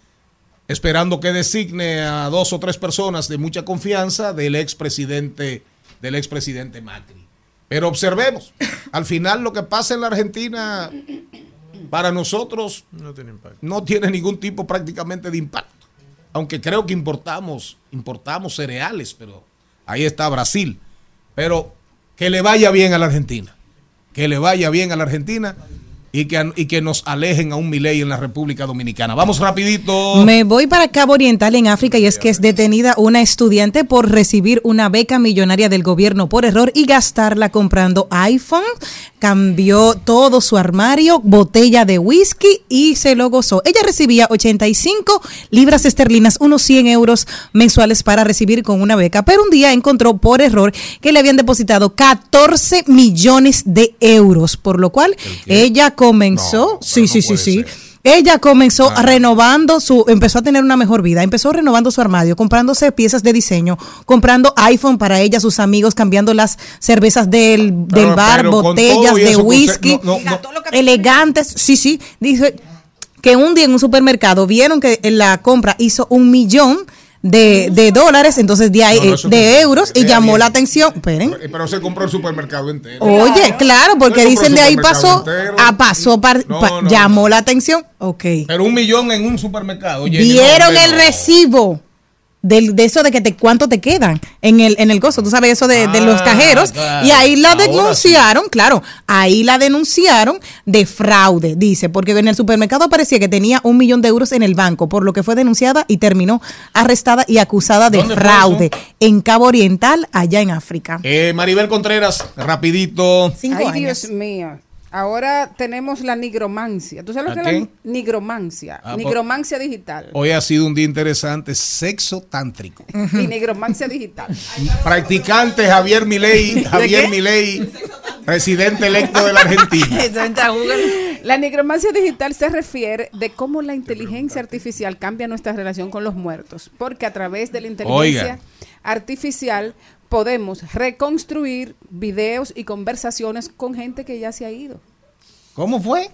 esperando que designe a dos o tres personas de mucha confianza del expresidente, del expresidente Macri. Pero observemos, al final lo que pasa en la Argentina para nosotros No tiene impacto. no tiene ningún tipo prácticamente de impacto. Aunque creo que importamos, importamos cereales, pero ahí está Brasil. Pero que le vaya bien a la Argentina. Que le vaya bien a la Argentina y que, y que nos alejen a un Milei en la República Dominicana. Vamos rapidito. Me voy para Cabo Oriental en África y es que es detenida una estudiante por recibir una beca millonaria del gobierno por error y gastarla comprando iPhone. Cambió todo su armario, botella de whisky y se lo gozó. Ella recibía 85 libras esterlinas, unos 100 euros mensuales para recibir con una beca, pero un día encontró por error que le habían depositado 14 millones de euros, por lo cual ella comenzó, No, sí, sí, sí, sí. Ella comenzó Ah. renovando su, empezó a tener una mejor vida, empezó renovando su armario, comprándose piezas de diseño, comprando iPhone para ella, sus amigos, cambiando las cervezas del, del Pero- bar, pero botellas de whisky, no, no, no. elegantes, sí, sí, dice que un día en un supermercado vieron que en la compra hizo un millón de, de dólares, entonces de, ahí, No, no, eh, de euros y vea llamó bien. la atención. Esperen. Pero se compró el supermercado entero. Oye, claro, porque Se dicen de ahí pasó, entero. a pasó, par- No, pa- no, llamó no. la atención. Ok. Pero un millón en un supermercado. Oye, Vieron el no. recibo del, de eso de que te cuánto te quedan en el en el gozo, tú sabes eso de, de los Ah, cajeros claro. y ahí la denunciaron, claro, ahí la denunciaron de fraude, dice, porque en el supermercado parecía que tenía un millón de euros en el banco, por lo que fue denunciada y terminó arrestada y acusada de ¿Dónde fue fraude en Cabo Oriental, allá en África. Eh, Maribel Contreras, rapidito. Cinco Ay, años. Dios mío. Ahora tenemos la nigromancia. ¿Tú sabes lo ¿La que es la nigromancia? Ah, nigromancia digital. Hoy ha sido un día interesante, sexo tántrico. Y nigromancia digital. Practicante Javier Milei, Javier Milei, presidente electo de la Argentina. La nigromancia digital se refiere de cómo la inteligencia artificial cambia nuestra relación con los muertos, porque a través de la inteligencia Oiga. Artificial podemos reconstruir videos y conversaciones con gente que ya se ha ido. ¿Cómo fue?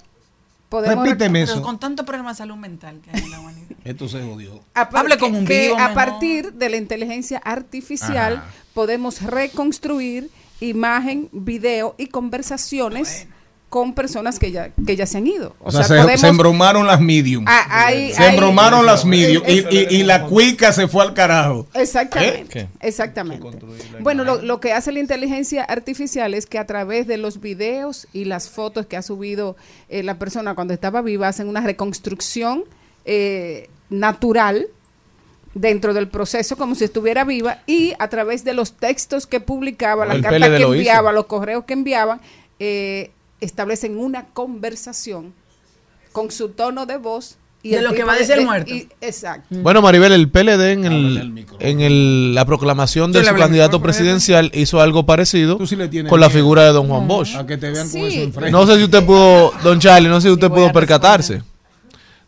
Podemos Repíteme Pero eso. con tanto problema de salud mental que hay en la humanidad. Esto se jodió. Hable con un que vivo a mejor. partir de la inteligencia artificial Ajá. podemos reconstruir imagen, video y conversaciones con personas que ya, que ya se han ido. O, sea, se, se embromaron las medium. Ah, hay- se hay- embromaron las medium. Y, Es- y- y la cuica se fue al carajo. Exactamente. ¿Eh? Exactamente. Bueno, lo, lo que hace la inteligencia artificial es que a través de los videos y las fotos que ha subido eh, la persona cuando estaba viva, hacen una reconstrucción eh, natural dentro del proceso como si estuviera viva y a través de los textos que publicaba, las cartas PLD que lo hizo. enviaba, los correos que enviaban, eh, establecen una conversación con su tono de voz y De lo que va a de- decir el de- muerto. y- exacto. Bueno, Maribel, el PLD en, el, en el- la proclamación de su candidato presidencial hizo algo parecido sí le tienes con la figura de Don Juan Bosch. A que te vean con eso enfrente. No sé si usted pudo, Don Charlie, no sé si usted pudo percatarse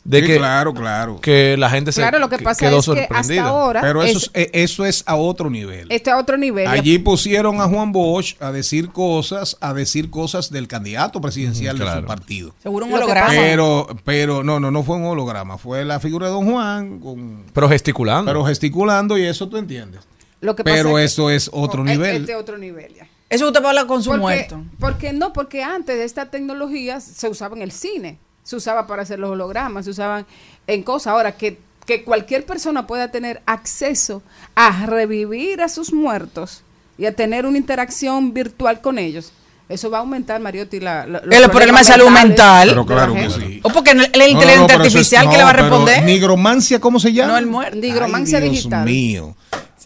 de Sí, que, claro, claro. que la gente se Claro, lo que pasa quedó es que hasta sorprendida. ahora Pero eso es- es, eh, eso es a otro nivel. Este a otro nivel. Allí pusieron a Juan Bosch a decir cosas, a decir cosas del candidato presidencial de su partido. Seguro un holograma. Pero, pero no, no, no fue un holograma, fue la figura de Don Juan, con, Pero gesticulando. pero gesticulando y eso tú entiendes. Lo que pasa Pero es que- eso es otro Oh, nivel. Este otro nivel ya. Eso usted va a hablar con su Porque, muerto. porque no, porque antes de esta tecnología se usaba en el cine, se usaba para hacer los hologramas, se usaban en cosas. Ahora que, que cualquier persona pueda tener acceso a revivir a sus muertos y a tener una interacción virtual con ellos, eso va a aumentar, Mariotti, la, la- los El problema de salud mental. Pero claro que sí. O porque la No, no, inteligencia no, eso es- artificial que no, le va a responder. Nigromancia, ¿cómo se llama? No, el muerto. Nigromancia Ay, digital. Dios mío.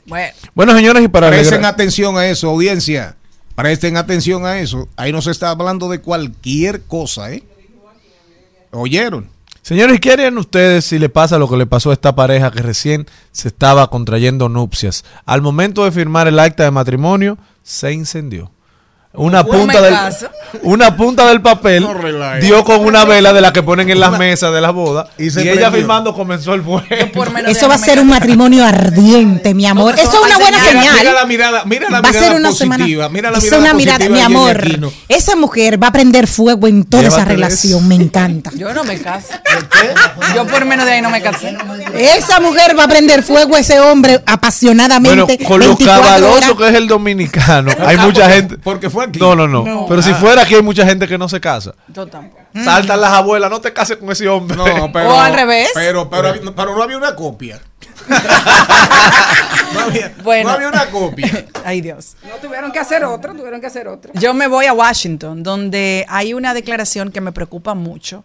Bueno, Bueno, señores, y para Presten atención a eso, audiencia. Presten atención a eso. Ahí no se está hablando de cualquier cosa, ¿eh? ¿Oyeron? Señores, ¿qué harían ustedes si le pasa lo que le pasó a esta pareja que recién se estaba contrayendo nupcias? Al momento de firmar el acta de matrimonio, se incendió. Una punta, del, una punta del papel No dio con una vela de la que ponen en las mesas de la boda y, Y se ella firmando comenzó el fuego. Eso va a ser un matrimonio ardiente, mi amor. No, Eso es una buena señal. Mira la mirada, mira la va a mirada ser una positiva. semana. Mira la mirada una mirada, mi amor. Esa mujer va a prender fuego en toda esa relación. Me encanta. Yo no me caso. Yo por menos de ahí no me casé. Esa mujer va a prender fuego a ese hombre Bueno, apasionadamente. con lo 24 cabaloso horas. que es el dominicano, hay Ah, mucha gente. porque fue aquí. No, no, no. No. Pero si Ah. fuera aquí, hay mucha gente que no se casa. Yo tampoco. Saltan las abuelas, no te cases con ese hombre. No, pero, O al revés. Pero, pero, pero no había una copia. no, había, Bueno. no había una copia. Ay, Dios. No tuvieron que hacer otra, tuvieron que hacer otra. Yo me voy a Washington, donde hay una declaración que me preocupa mucho.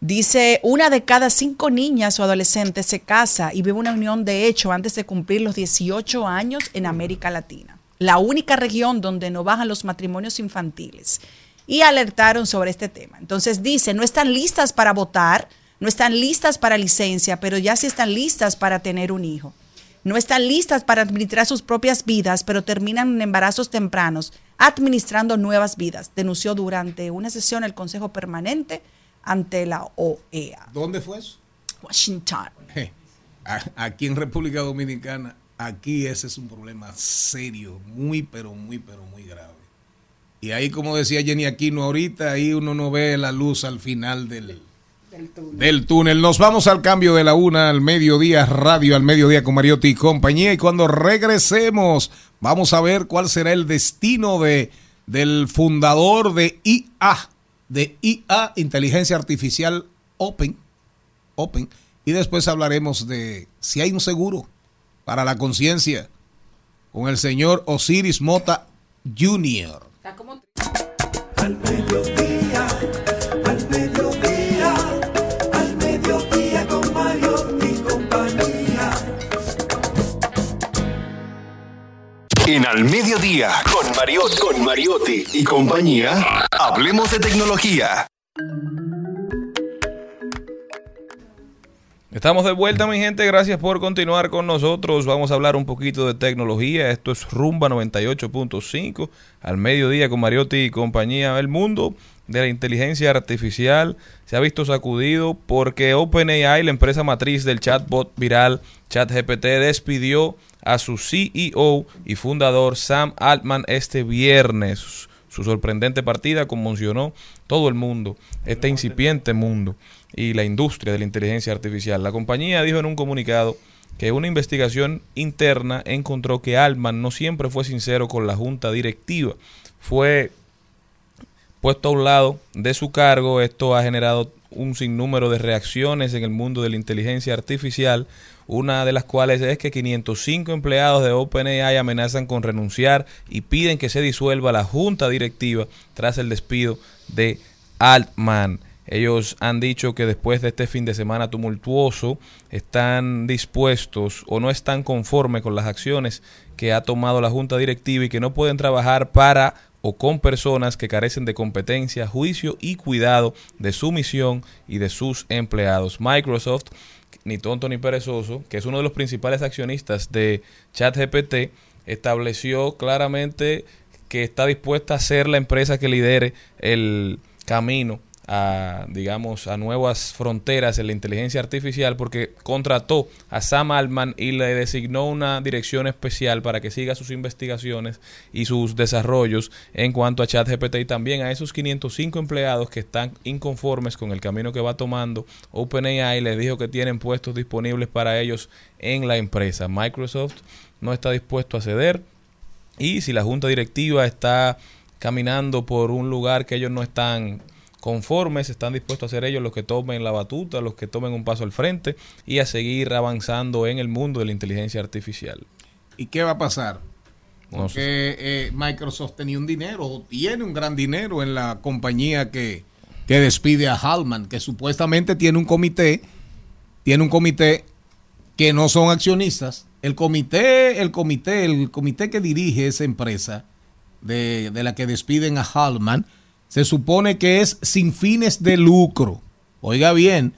Dice, una de cada cinco niñas o adolescentes se casa y vive una unión de hecho antes de cumplir los 18 años en América Latina. La única región donde no bajan los matrimonios infantiles. Y alertaron sobre este tema. Entonces dice, no están listas para votar, no están listas para licencia, pero ya sí están listas para tener un hijo. No están listas para administrar sus propias vidas, pero terminan en embarazos tempranos, administrando nuevas vidas, denunció durante una sesión el Consejo Permanente ante la OEA. ¿Dónde fue eso? Washington. Aquí en República Dominicana, aquí ese es un problema serio, muy, pero muy, pero muy grave. Y ahí, como decía Jenny Aquino ahorita, ahí uno no ve la luz al final del, del túnel. Nos vamos al cambio de la una al mediodía, radio al mediodía con Mariotti y compañía. Y cuando regresemos, vamos a ver cuál será el destino de, del fundador de IA, de IA, Inteligencia Artificial Open. Open. Y después hablaremos de si hay un seguro para la conciencia con el señor Osiris Mota Jr. Al mediodía, al mediodía, al mediodía con Mario y compañía. En Al Mediodía, con, Mariot, con Mariotti y compañía, hablemos de tecnología. Estamos de vuelta, mi gente. Gracias por continuar con nosotros. Vamos a hablar un poquito de tecnología. Esto es Rumba 98.5 al mediodía con Mariotti y compañía. El mundo de la inteligencia artificial se ha visto sacudido porque OpenAI, la empresa matriz del chatbot viral ChatGPT, despidió a su CEO y fundador Sam Altman este viernes. Su sorprendente partida conmocionó todo el mundo, este incipiente mundo y la industria de la inteligencia artificial. La compañía dijo en un comunicado que una investigación interna encontró que Altman no siempre fue sincero con la junta directiva. Fue puesto a un lado de su cargo. Esto ha generado un sinnúmero de reacciones en el mundo de la inteligencia artificial, una de las cuales es que 505 empleados de OpenAI amenazan con renunciar y piden que se disuelva la junta directiva tras el despido de Altman. Ellos han dicho que después de este fin de semana tumultuoso están dispuestos o no están conformes con las acciones que ha tomado la junta directiva y que no pueden trabajar para o con personas que carecen de competencia, juicio y cuidado de su misión y de sus empleados. Microsoft, ni tonto ni perezoso, que es uno de los principales accionistas de ChatGPT, estableció claramente que está dispuesta a ser la empresa que lidere el camino a, digamos, a nuevas fronteras en la inteligencia artificial porque contrató a Sam Altman y le designó una dirección especial para que siga sus investigaciones y sus desarrollos en cuanto a ChatGPT y también a esos 505 empleados que están inconformes con el camino que va tomando OpenAI les dijo que tienen puestos disponibles para ellos en la empresa. Microsoft no está dispuesto a ceder y si la junta directiva está caminando por un lugar que ellos no están conformes, están dispuestos a ser ellos los que tomen la batuta, los que tomen un paso al frente y a seguir avanzando en el mundo de la inteligencia artificial. ¿Y qué va a pasar? No Porque eh, Microsoft tenía un dinero, o tiene un gran dinero en la compañía que, que despide a Hallman, que supuestamente tiene un comité, tiene un comité que no son accionistas. El comité, el comité, el comité que dirige esa empresa de, de la que despiden a Hallman, se supone que es sin fines de lucro. Oiga bien,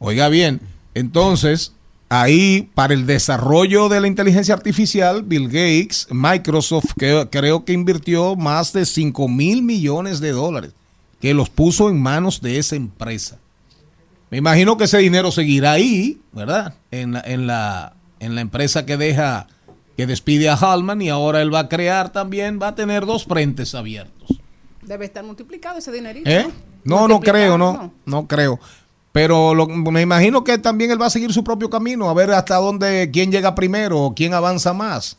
oiga bien. Entonces, ahí para el desarrollo de la inteligencia artificial, Bill Gates, Microsoft, que, creo que invirtió más de 5 mil millones de dólares, que los puso en manos de esa empresa. Me imagino que ese dinero seguirá ahí, ¿verdad? En la, en la, en la empresa que deja, que despide a Hallman y ahora él va a crear también, va a tener dos frentes abiertos. Debe estar multiplicado ese dinerito. ¿Eh? No, no creo, no, no creo. Pero lo- me imagino que también él va a seguir su propio camino, a ver hasta dónde, quién llega primero o quién avanza más.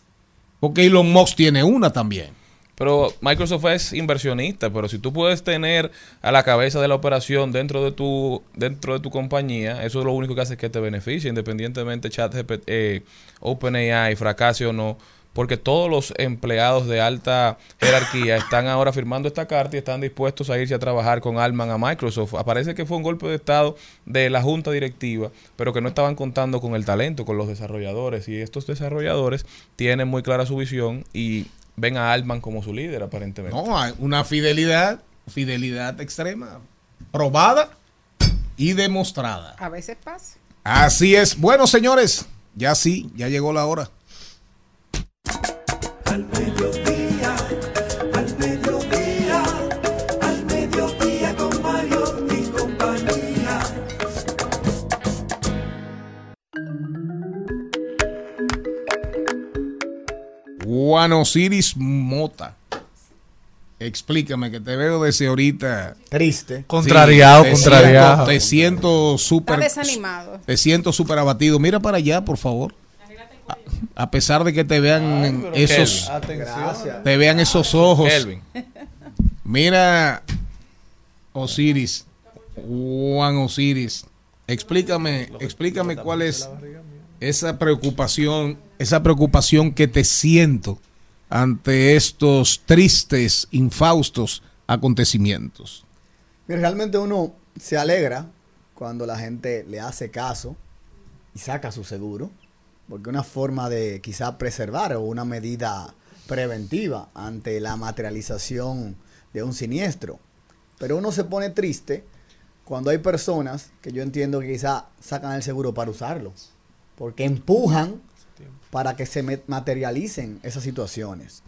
Porque Elon Musk tiene una también. Pero Microsoft es inversionista, pero si tú puedes tener a la cabeza de la operación dentro de tu dentro de tu compañía, eso es lo único que hace que te beneficie, independientemente ChatGPT, eh, OpenAI fracase o no, porque todos los empleados de alta jerarquía están ahora firmando esta carta y están dispuestos a irse a trabajar con Altman a Microsoft. Aparece que fue un golpe de estado de la junta directiva, pero que no estaban contando con el talento, con los desarrolladores y estos desarrolladores tienen muy clara su visión y ven a Altman como su líder aparentemente. No, hay una fidelidad, fidelidad extrema, probada y demostrada. A veces pasa. Así es. Bueno, señores, ya sí, ya llegó la hora. Al mediodía, al mediodía, al mediodía con Mario y compañía. Juan Osiris Mota. Explícame que te veo desde ahorita. Triste. Contrariado, te contrariado. Siento, te siento súper. desanimado. Te siento súper abatido. Mira para allá, por favor. A, pesar de que te vean esos, te vean esos ojos. Kelvin. Mira, Osiris, Juan Osiris, explícame, explícame cuál es esa preocupación, esa preocupación que te siento ante estos tristes, infaustos acontecimientos. Mira, realmente uno se alegra cuando la gente le hace caso y saca su seguro, porque una forma de quizá preservar o una medida preventiva ante la materialización de un siniestro. Pero uno se pone triste cuando hay personas que yo entiendo que quizá sacan el seguro para usarlo, porque empujan para que se materialicen esas situaciones.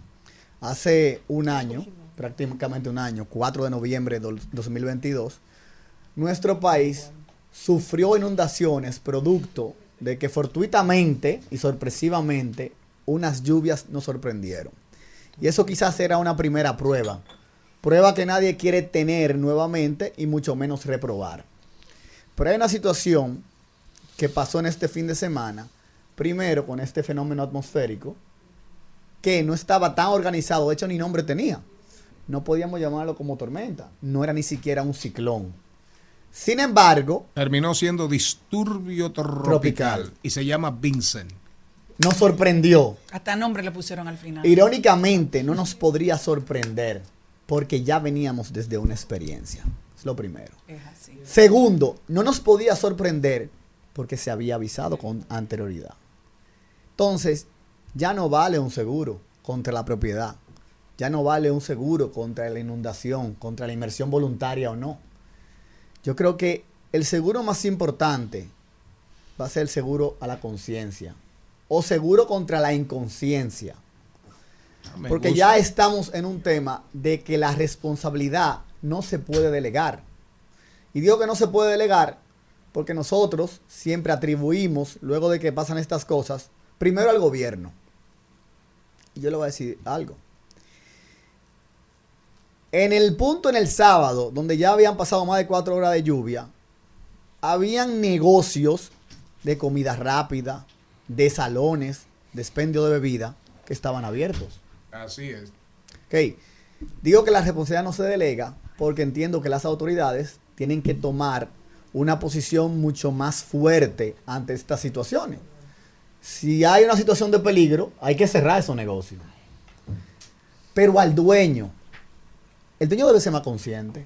Hace un año, prácticamente un año, 4 de noviembre de 2022, nuestro país sufrió inundaciones producto de que fortuitamente y sorpresivamente unas lluvias nos sorprendieron. Y eso quizás era una primera prueba. Prueba que nadie quiere tener nuevamente y mucho menos reprobar. Pero hay una situación que pasó en este fin de semana, primero con este fenómeno atmosférico, que no estaba tan organizado, de hecho ni nombre tenía. no podíamos llamarlo como tormenta. No era ni siquiera un ciclón. Sin embargo, Terminó siendo disturbio tropical, Tropical. y se llama Vincent. nos sorprendió. Hasta nombre le pusieron al final. Irónicamente, no nos podría sorprender porque ya veníamos desde una experiencia. Es lo primero. Es así. Segundo, no nos podía sorprender porque se había avisado con anterioridad. Entonces, ya no vale un seguro contra la propiedad. Ya no vale un seguro contra la inundación, contra la inmersión voluntaria o no. Yo creo que el seguro más importante va a ser el seguro a la conciencia o seguro contra la inconsciencia. Me Porque gusta. ya estamos en un tema de que la responsabilidad no se puede delegar. Y digo que no se puede delegar porque nosotros siempre atribuimos, luego de que pasan estas cosas, primero al gobierno. Y yo le voy a decir algo. En el punto en el sábado, donde ya habían pasado más de cuatro horas de lluvia, habían negocios de comida rápida, de salones, de expendio de bebida, que estaban abiertos. Así es. Ok. Digo que la responsabilidad no se delega porque entiendo que las autoridades tienen que tomar una posición mucho más fuerte ante estas situaciones. Si hay una situación de peligro, hay que cerrar esos negocios. Pero al dueño, el dueño debe ser más consciente.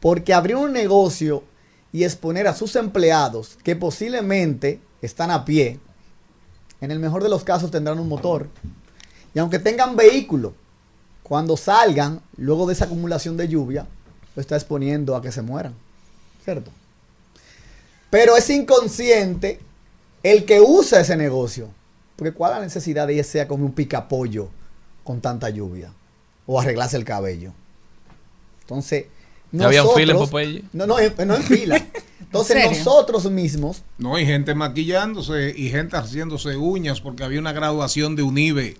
Porque abrir un negocio y exponer a sus empleados que posiblemente están a pie, en el mejor de los casos tendrán un motor. Y aunque tengan vehículo, cuando salgan, luego de esa acumulación de lluvia, lo está exponiendo a que se mueran. ¿Cierto? Pero es inconsciente el que usa ese negocio. Porque ¿cuál es la necesidad de irse a comer un picapollo con tanta lluvia? O arreglarse el cabello. Entonces, ¿Ya había un fila en nosotros- Popeye? No, no, en- no en fila. Entonces, nosotros mismos No, hay gente maquillándose y gente haciéndose uñas porque había una graduación de UNIBE.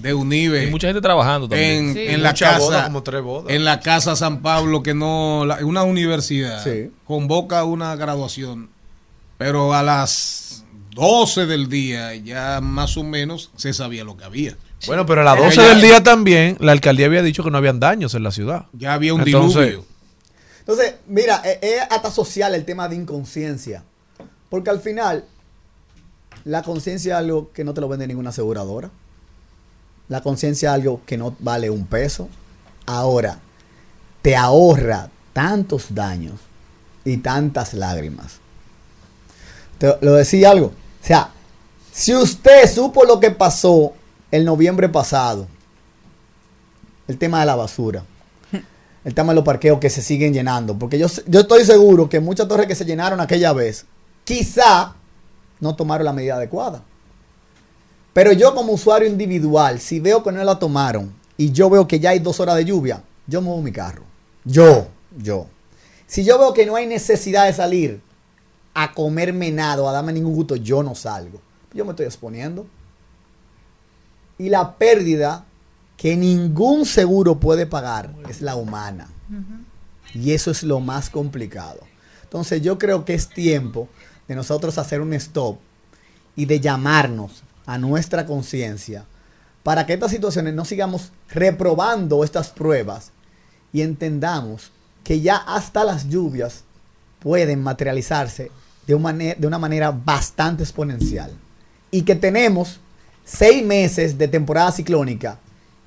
De UNIBE. Y mucha gente trabajando también. en, Sí. en la Mucha boda, casa como tres bodas. en la casa San Pablo que no la- una universidad Sí. convoca una graduación pero a las 12 del día ya más o menos se sabía lo que había Bueno, pero a las Pero 12 ya- del día también, la alcaldía había dicho que no habían daños en la ciudad. ya había un Entonces- diluvio Entonces, mira, e- es hasta social el tema de inconsciencia. Porque al final, la conciencia es algo que no te lo vende ninguna aseguradora. La conciencia es algo que no vale un peso. Ahora, te ahorra tantos daños y tantas lágrimas. Te lo decía algo. O sea, si usted supo lo que pasó el noviembre pasado, el tema de la basura, el tema de los parqueos que se siguen llenando. Porque yo, yo estoy seguro que muchas torres que se llenaron aquella vez, quizá no tomaron la medida adecuada. Pero yo como usuario individual, si veo que no la tomaron y yo veo que ya hay dos horas de lluvia, yo muevo mi carro. Yo, yo. Si yo veo que no hay necesidad de salir a comerme nada a darme ningún gusto, yo no salgo. Yo me estoy exponiendo. Y la pérdida que ningún seguro puede pagar es la humana. Y eso es lo más complicado. Entonces yo creo que es tiempo de nosotros hacer un stop y de llamarnos a nuestra conciencia para que estas situaciones no sigamos reprobando estas pruebas y entendamos que ya hasta las lluvias pueden materializarse de de una manera bastante exponencial. Y que tenemos seis meses de temporada ciclónica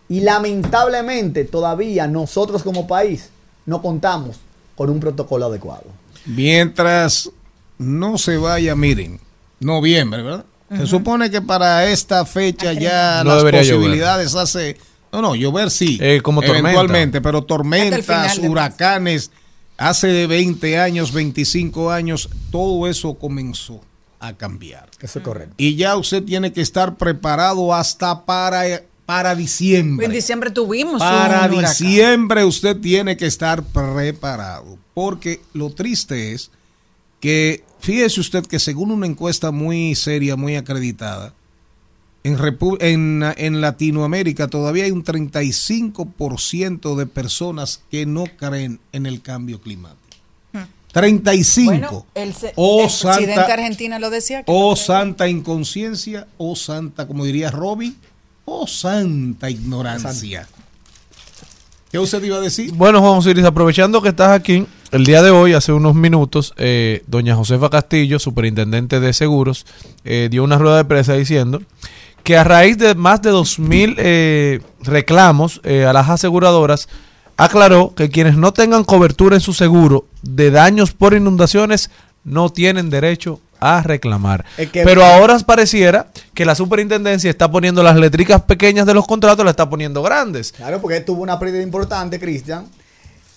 y lamentablemente todavía nosotros como país no contamos con un protocolo adecuado. mientras no se vaya miren noviembre verdad se supone que para esta fecha ya No las llover. posibilidades hace no no llover sí Eh, como tormenta. eventualmente pero tormentas huracanes hace 20 años 25 años todo eso comenzó a cambiar Eso es correcto. y ya usted tiene que estar preparado hasta para para diciembre En diciembre tuvimos para un diciembre usted tiene que estar preparado. Porque lo triste es que, fíjese usted que según una encuesta muy seria, muy acreditada, en, Repu- en, en Latinoamérica todavía hay un 35% de personas que no creen en el cambio climático. 35. Bueno, el, oh, el presidente santa, argentino lo decía. que oh no santa inconsciencia, oh santa, como diría Robbie, oh santa ignorancia. ¿Qué usted iba a decir? Bueno, Juan Osiris, aprovechando que estás aquí, el día de hoy, hace unos minutos, eh, doña Josefa Castillo, superintendente de seguros, eh, dio una rueda de prensa diciendo que a raíz de más de 2.000 eh, reclamos eh, a las aseguradoras, aclaró que quienes no tengan cobertura en su seguro de daños por inundaciones no tienen derecho a reclamar. Es que- Pero ahora pareciera que la superintendencia está poniendo las letricas pequeñas de los contratos, las está poniendo grandes. Claro, porque tuvo una pérdida importante, Cristian,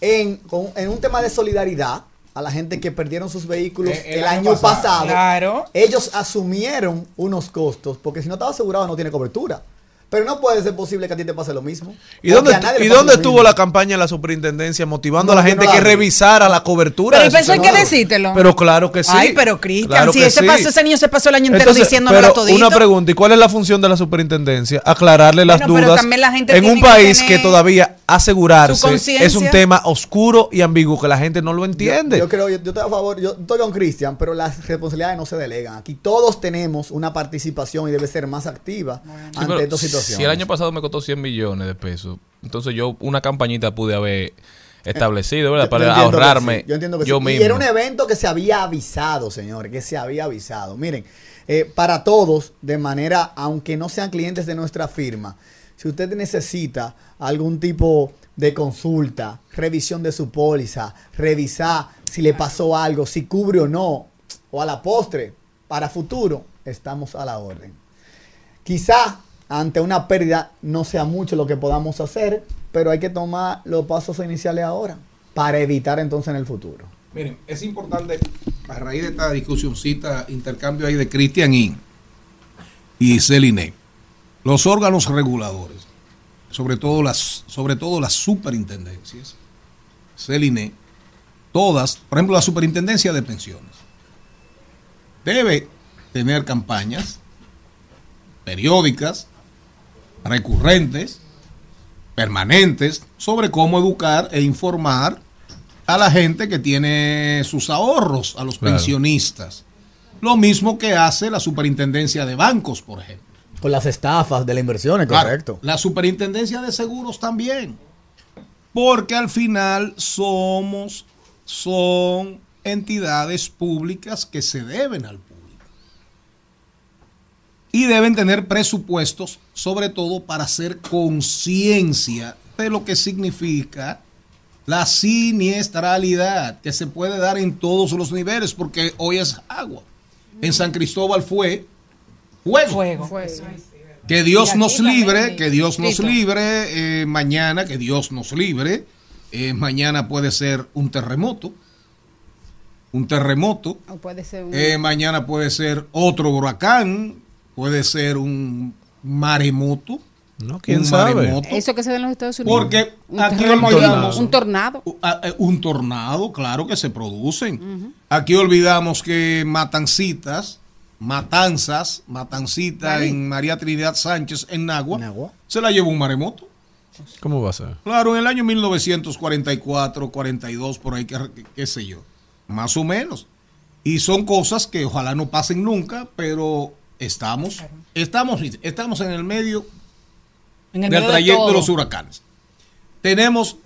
en, con- en un tema de solidaridad a la gente que perdieron sus vehículos Eh, el, el año, año pasado. pasado. Claro. Ellos asumieron unos costos, porque si no estaba asegurado no tiene cobertura. Pero no puede ser posible que a ti te pase lo mismo. ¿Y dónde, ¿y dónde estuvo mismo. la campaña de la superintendencia motivando No, a la gente no la que vi. revisara la cobertura? Pero eso hay que decírtelo. Pero claro que sí. Ay, pero Cristian, Claro si ese, sí. pasó, ese niño se pasó el año entero pero todito. una pregunta, ¿y cuál es la función de la superintendencia? Aclararle las Bueno, pero dudas también la gente en un país que todavía asegurarse es un tema oscuro y ambiguo que la gente no lo entiende. Yo creo, yo, yo estoy a favor, yo estoy con Cristian, pero las responsabilidades no se delegan. Aquí todos tenemos una participación y debe ser más activa ante pero estas situaciones. Si el año pasado me costó 100 millones de pesos, entonces yo una campañita pude haber establecido, ¿verdad? Para yo entiendo que ahorrarme sí, yo entiendo que yo sí. mismo. Y era un evento que se había avisado, señores, que se había avisado. Miren, eh, para todos, de manera, aunque no sean clientes de nuestra firma, si usted necesita algún tipo de consulta, revisión de su póliza, revisar si le pasó algo, si cubre o no, o a la postre, para futuro, estamos a la orden. Quizá ante una pérdida no sea mucho lo que podamos hacer, pero hay que tomar los pasos iniciales ahora para evitar entonces en el futuro. Miren, es importante, a raíz de esta discusioncita, intercambio ahí de Cristian y, y Celine, los órganos reguladores, sobre todo las, sobre todo las superintendencias, Celine, todas, por ejemplo, la superintendencia de pensiones, debe tener campañas periódicas, recurrentes, permanentes, sobre cómo educar e informar a la gente que tiene sus ahorros, a los Claro. pensionistas. Lo mismo que hace la superintendencia de bancos, por ejemplo. Con las estafas de las inversiones, Claro, correcto. La superintendencia de seguros también. Porque al final somos, son entidades públicas que se deben al público. Y deben tener presupuestos, sobre todo para hacer conciencia de lo que significa la siniestralidad que se puede dar en todos los niveles, porque hoy es agua. En San Cristóbal fue fuego. Que Dios Y aquí nos libre, que Dios nos libre, eh, mañana, que Dios nos libre. eh, mañana puede ser un terremoto. Un terremoto. O puede ser un... Eh, mañana puede ser otro huracán. Puede ser un maremoto. No, quién un sabe. maremoto. Eso que se ve en los Estados Unidos. Porque un aquí olvidamos- un tornado. U- a- eh, Un tornado, claro que se producen. Aquí olvidamos que Matancitas, Matanzas, Matancita Ahí. en María Trinidad Sánchez en Nagua, En Nagua. se la llevó un maremoto. ¿Cómo va a ser? Claro, en el año 1944, 42, por ahí, qué sé yo, más o menos. Y son cosas que ojalá no pasen nunca, pero estamos, estamos, estamos en el medio En el del medio trayecto de, los huracanes. Tenemos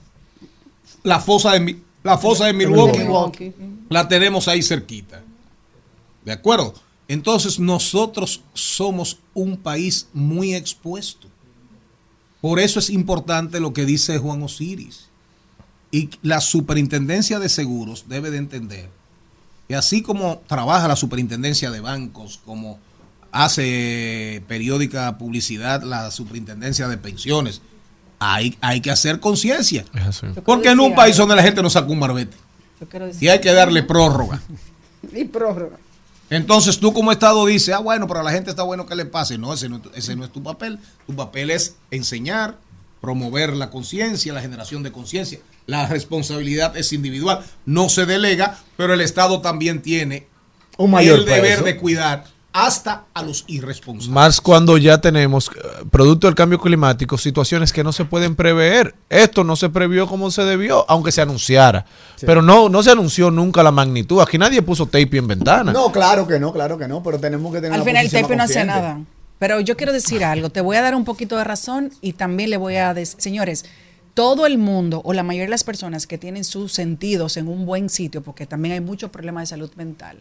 la fosa de, la fosa de Milwaukee, Milwaukee. la tenemos ahí cerquita. ¿De acuerdo? Entonces nosotros somos un país muy expuesto. Por eso es importante lo que dice Juan Osiris. Y la superintendencia de seguros debe de entender que así como trabaja la superintendencia de bancos, como hace periódica publicidad la superintendencia de pensiones, hay, hay que hacer conciencia. Porque en un país donde la gente no saca un marbete y hay que darle prórroga. Y prórroga. Entonces tú como Estado dices, ah, bueno, pero a la gente está bueno que le pase. No, ese no, ese no es tu papel. Tu papel es enseñar, promover la conciencia, la generación de conciencia. La responsabilidad es individual, no se delega, pero el Estado también tiene Un mayor el deber peso. de cuidar hasta a los irresponsables. Más cuando ya tenemos, eh, producto del cambio climático, situaciones que no se pueden prever. Esto no se previó como se debió, aunque se anunciara. Pero no, no se anunció nunca la magnitud. Aquí nadie puso tape en ventana. No, claro que no, claro que no, pero tenemos que tener Al final el tape no hace nada. Pero yo quiero decir algo. Te voy a dar un poquito de razón y también le voy a decir, señores, todo el mundo o la mayoría de las personas que tienen sus sentidos en un buen sitio, porque también hay muchos problemas de salud mental,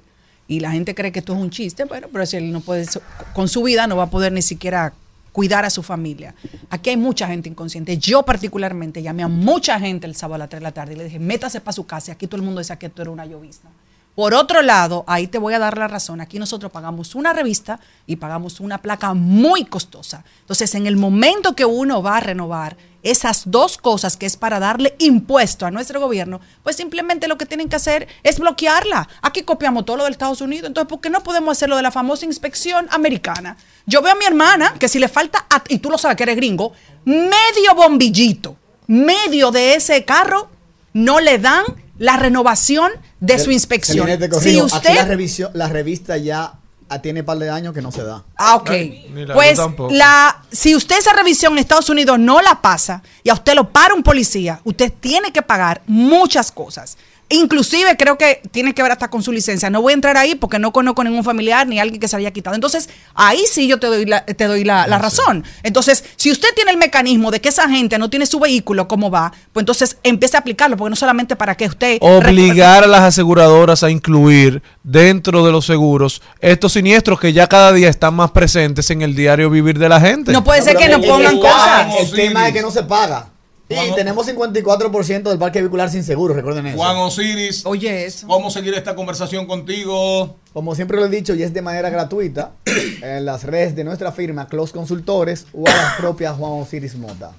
y la gente cree que esto es un chiste, bueno, pero si él no puede, con su vida no va a poder ni siquiera cuidar a su familia. Aquí hay mucha gente inconsciente. Yo particularmente llamé a mucha gente el sábado a las 3 de la tarde y le dije, métase para su casa aquí todo el mundo dice que esto era una llovizna. Por otro lado, ahí te voy a dar la razón, aquí nosotros pagamos una revista y pagamos una placa muy costosa. Entonces, en el momento que uno va a renovar esas dos cosas que es para darle impuesto a nuestro gobierno, pues simplemente lo que tienen que hacer es bloquearla. Aquí copiamos todo lo del Estados Unidos, entonces ¿por qué no podemos hacer lo de la famosa inspección americana? Yo veo a mi hermana que si le falta, a- y tú lo sabes que eres gringo, medio bombillito, medio de ese carro, no le dan la renovación de su inspección. Si corrijo, aquí la, usted revisión, la revista ya tiene un par de años que no se da. Ah, ok. ni la Pues la, si usted esa revisión en Estados Unidos no la pasa y a usted lo para un policía, usted tiene que pagar muchas cosas. Inclusive creo que tiene que ver hasta con su licencia. No voy a entrar ahí porque no conozco ningún familiar ni alguien que se haya quitado. Entonces, ahí sí yo te doy la, te doy la, la razón. Entonces, si usted tiene el mecanismo de que esa gente no tiene su vehículo, ¿cómo va? Pues entonces empiece a aplicarlo, porque no solamente para que usted... Obligar a las aseguradoras a incluir dentro de los seguros estos siniestros que ya cada día están más presentes en el diario vivir de la gente. No puede ser que no pongan cosas. El tema es que no se paga. Y Juan- tenemos 54% del parque vehicular sin seguro, recuerden eso. Juan Osiris, Oye, eso. ¿cómo seguir esta conversación contigo? Como siempre lo he dicho y es de manera gratuita, en las redes de nuestra firma Close Consultores o a la propia Juan Osiris Mota.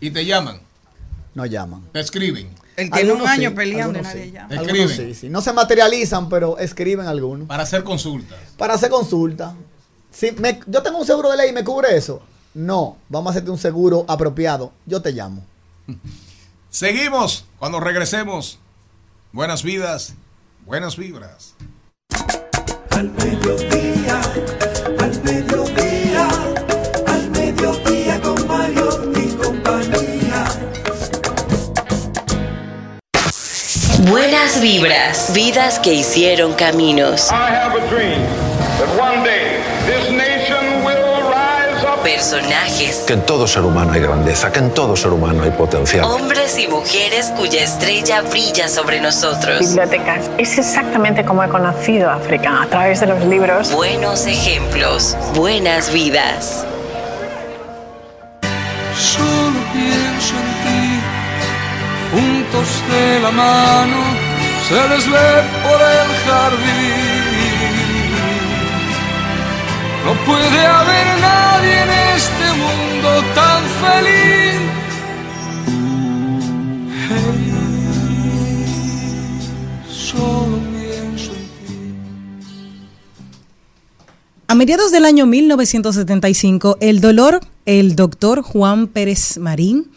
Y te llaman, No llaman. te escriben. Él tiene un año sí, peleando y nadie sí. llama. Escriben. Algunos sí, sí. No se materializan, pero escriben algunos. Para hacer consultas. Para hacer consulta. Si me- yo tengo un seguro de ley y me cubre eso. No, vamos a hacerte un seguro apropiado. Yo te llamo. Seguimos cuando regresemos. Buenas vidas, buenas vibras. Al mediodía, al mediodía, al mediodía con Mario y compañía. Buenas vibras, vidas que hicieron caminos. I have a dream that one day Personajes, Que en todo ser humano hay grandeza, que en todo ser humano hay potencial. hombres y mujeres cuya estrella brilla sobre nosotros. bibliotecas. Es exactamente como he conocido África, a través de los libros. Buenos ejemplos, buenas vidas. Solo pienso en ti, juntos de la mano, se les ve por el jardín. No puede haber nadie en este mundo tan feliz. Hey, solo pienso en ti. A mediados del año 1975, el dolor, el doctor Juan Pérez Marín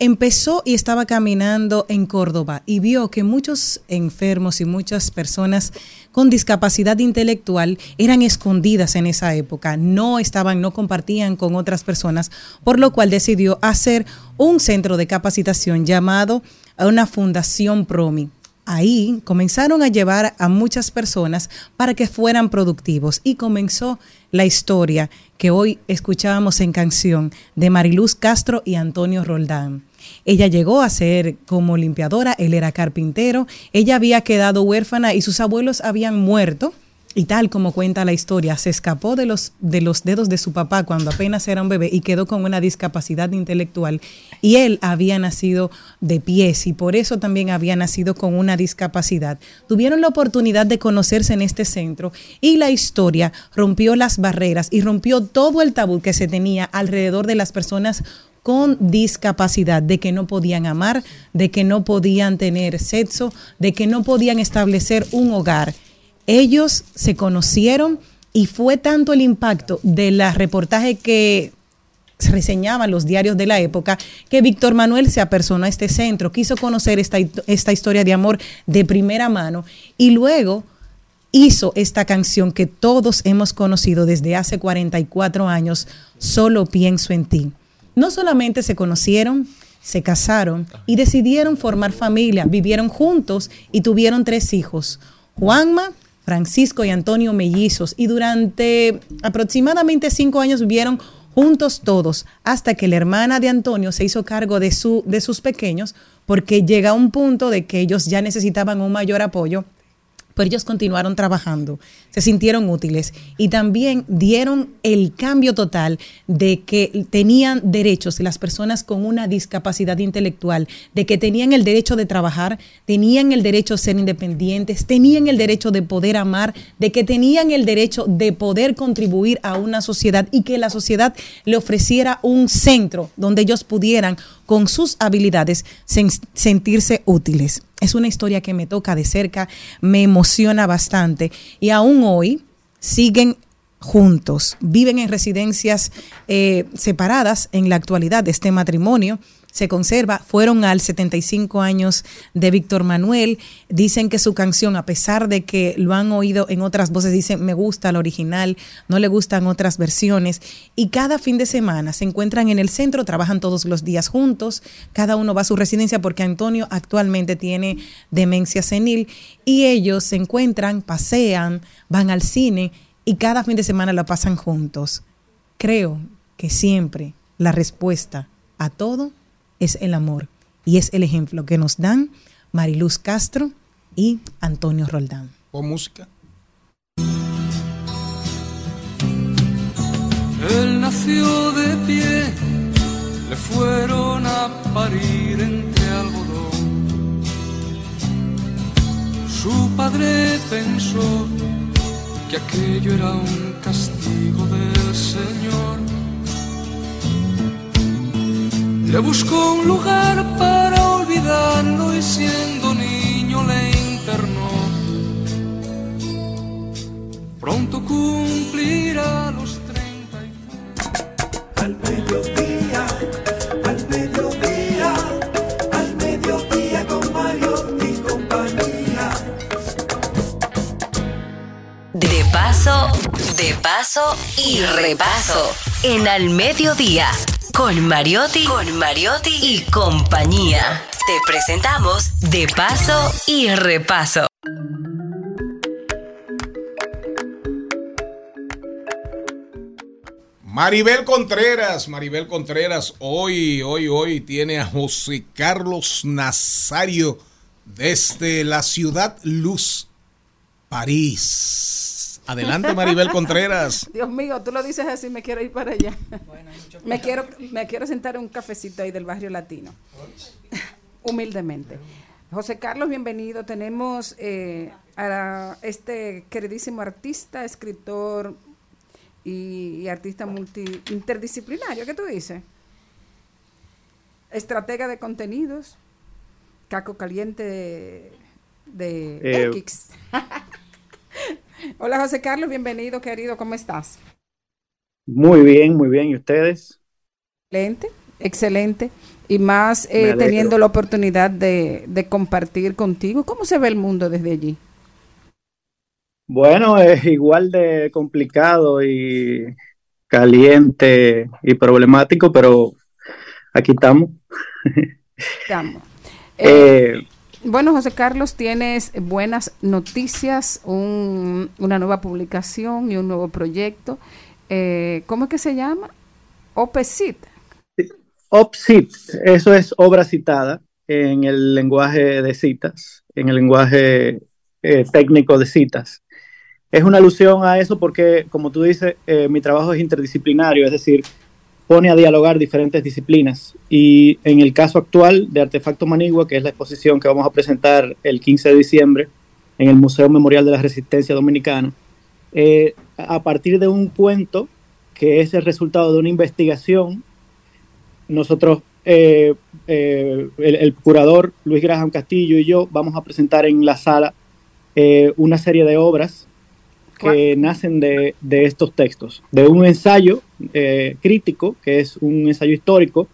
empezó y estaba caminando en Córdoba y vio que muchos enfermos y muchas personas con discapacidad intelectual eran escondidas en esa época, no estaban, no compartían con otras personas, por lo cual decidió hacer un centro de capacitación llamado a una fundación Promi. Ahí comenzaron a llevar a muchas personas para que fueran productivos y comenzó la historia que hoy escuchábamos en canción de Mariluz Castro y Antonio Roldán. Ella llegó a ser como limpiadora, él era carpintero, ella había quedado huérfana y sus abuelos habían muerto. Y tal como cuenta la historia, se escapó de los, de los dedos de su papá cuando apenas era un bebé y quedó con una discapacidad intelectual. Y él había nacido de pies y por eso también había nacido con una discapacidad. Tuvieron la oportunidad de conocerse en este centro y la historia rompió las barreras y rompió todo el tabú que se tenía alrededor de las personas con discapacidad, de que no podían amar, de que no podían tener sexo, de que no podían establecer un hogar. Ellos se conocieron y fue tanto el impacto de la reportaje que se reseñaban los diarios de la época que Víctor Manuel se apersonó a este centro, quiso conocer esta, esta historia de amor de primera mano y luego hizo esta canción que todos hemos conocido desde hace 44 años, Solo pienso en ti. No solamente se conocieron, se casaron y decidieron formar familia, vivieron juntos y tuvieron tres hijos, Juanma, Francisco y Antonio Mellizos, y durante aproximadamente cinco años vivieron juntos todos, hasta que la hermana de Antonio se hizo cargo de, su, de sus pequeños, porque llega un punto de que ellos ya necesitaban un mayor apoyo pero ellos continuaron trabajando, se sintieron útiles y también dieron el cambio total de que tenían derechos las personas con una discapacidad intelectual, de que tenían el derecho de trabajar, tenían el derecho a ser independientes, tenían el derecho de poder amar, de que tenían el derecho de poder contribuir a una sociedad y que la sociedad le ofreciera un centro donde ellos pudieran con sus habilidades sen- sentirse útiles. Es una historia que me toca de cerca, me emociona bastante y aún hoy siguen juntos, viven en residencias eh, separadas en la actualidad de este matrimonio. Se conserva, fueron al 75 años de Víctor Manuel. Dicen que su canción, a pesar de que lo han oído en otras voces, dicen me gusta la original, no le gustan otras versiones. Y cada fin de semana se encuentran en el centro, trabajan todos los días juntos, cada uno va a su residencia porque Antonio actualmente tiene demencia senil y ellos se encuentran, pasean, van al cine y cada fin de semana la pasan juntos. Creo que siempre la respuesta a todo es el amor y es el ejemplo que nos dan Mariluz Castro y Antonio Roldán. Con música. Él nació de pie, le fueron a parir entre algodón. Su padre pensó que aquello era un castigo del Señor. Le buscó un lugar para olvidarlo y siendo niño le internó. Pronto cumplirá los Al mediodía, al mediodía, al mediodía con Mario y compañía. De paso, de paso y repaso. En Al Mediodía, con Mariotti, con Mariotti y compañía. Te presentamos De paso y repaso. Maribel Contreras, Maribel Contreras, hoy, hoy, hoy tiene a José Carlos Nazario desde la ciudad Luz, París. Adelante, Maribel Contreras. Dios mío, tú lo dices así, me quiero ir para allá. me quiero, me quiero sentar en un cafecito ahí del barrio latino. Humildemente. José Carlos, bienvenido. Tenemos eh, a este queridísimo artista, escritor y, y artista multi interdisciplinario. ¿Qué tú dices? Estratega de contenidos, caco caliente de, de Eh, X. Hola José Carlos, bienvenido, querido. ¿Cómo estás? Muy bien, muy bien. ¿Y ustedes? Excelente, excelente. Y más eh, teniendo la oportunidad de, de compartir contigo. ¿Cómo se ve el mundo desde allí? Bueno, es igual de complicado y caliente y problemático, pero aquí estamos. Estamos. Eh, Bueno, José Carlos, tienes buenas noticias, un- una nueva publicación y un nuevo proyecto. Eh, ¿Cómo es que se llama? OPCIT. OPSIT, eso es obra citada en el lenguaje de citas, en el lenguaje eh, técnico de citas. Es una alusión a eso porque, como tú dices, eh, mi trabajo es interdisciplinario, es decir, pone a dialogar diferentes disciplinas. Y en el caso actual de Artefacto Manigua, que es la exposición que vamos a presentar el 15 de diciembre en el Museo Memorial de la Resistencia Dominicana, eh, a partir de un cuento que es el resultado de una investigación nosotros, eh, eh, el, el curador Luis Graham Castillo y yo vamos a presentar en la sala una serie de obras que nacen de, de estos textos, de un ensayo eh, crítico, que es un ensayo histórico,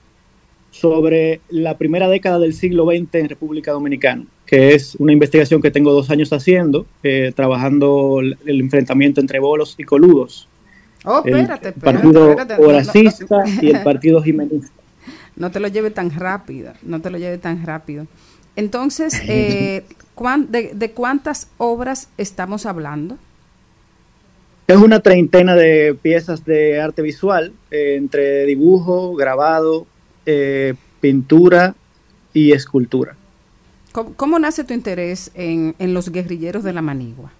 sobre la primera década del siglo XX en República Dominicana, que es una investigación que tengo dos años haciendo, eh, trabajando el, el enfrentamiento entre bolos y coludos. Oh, el espérate, espérate, partido espérate, no, no, horacista no. y el partido jimenista. No te lo lleve tan rápido, no te lo lleve tan rápido. Entonces, eh, ¿cuán- de, de cuántas obras estamos hablando? Es una treintena de piezas de arte visual, eh, entre dibujo, grabado, eh, pintura y escultura. ¿Cómo, cómo nace tu interés en, en los guerrilleros de la Manigua?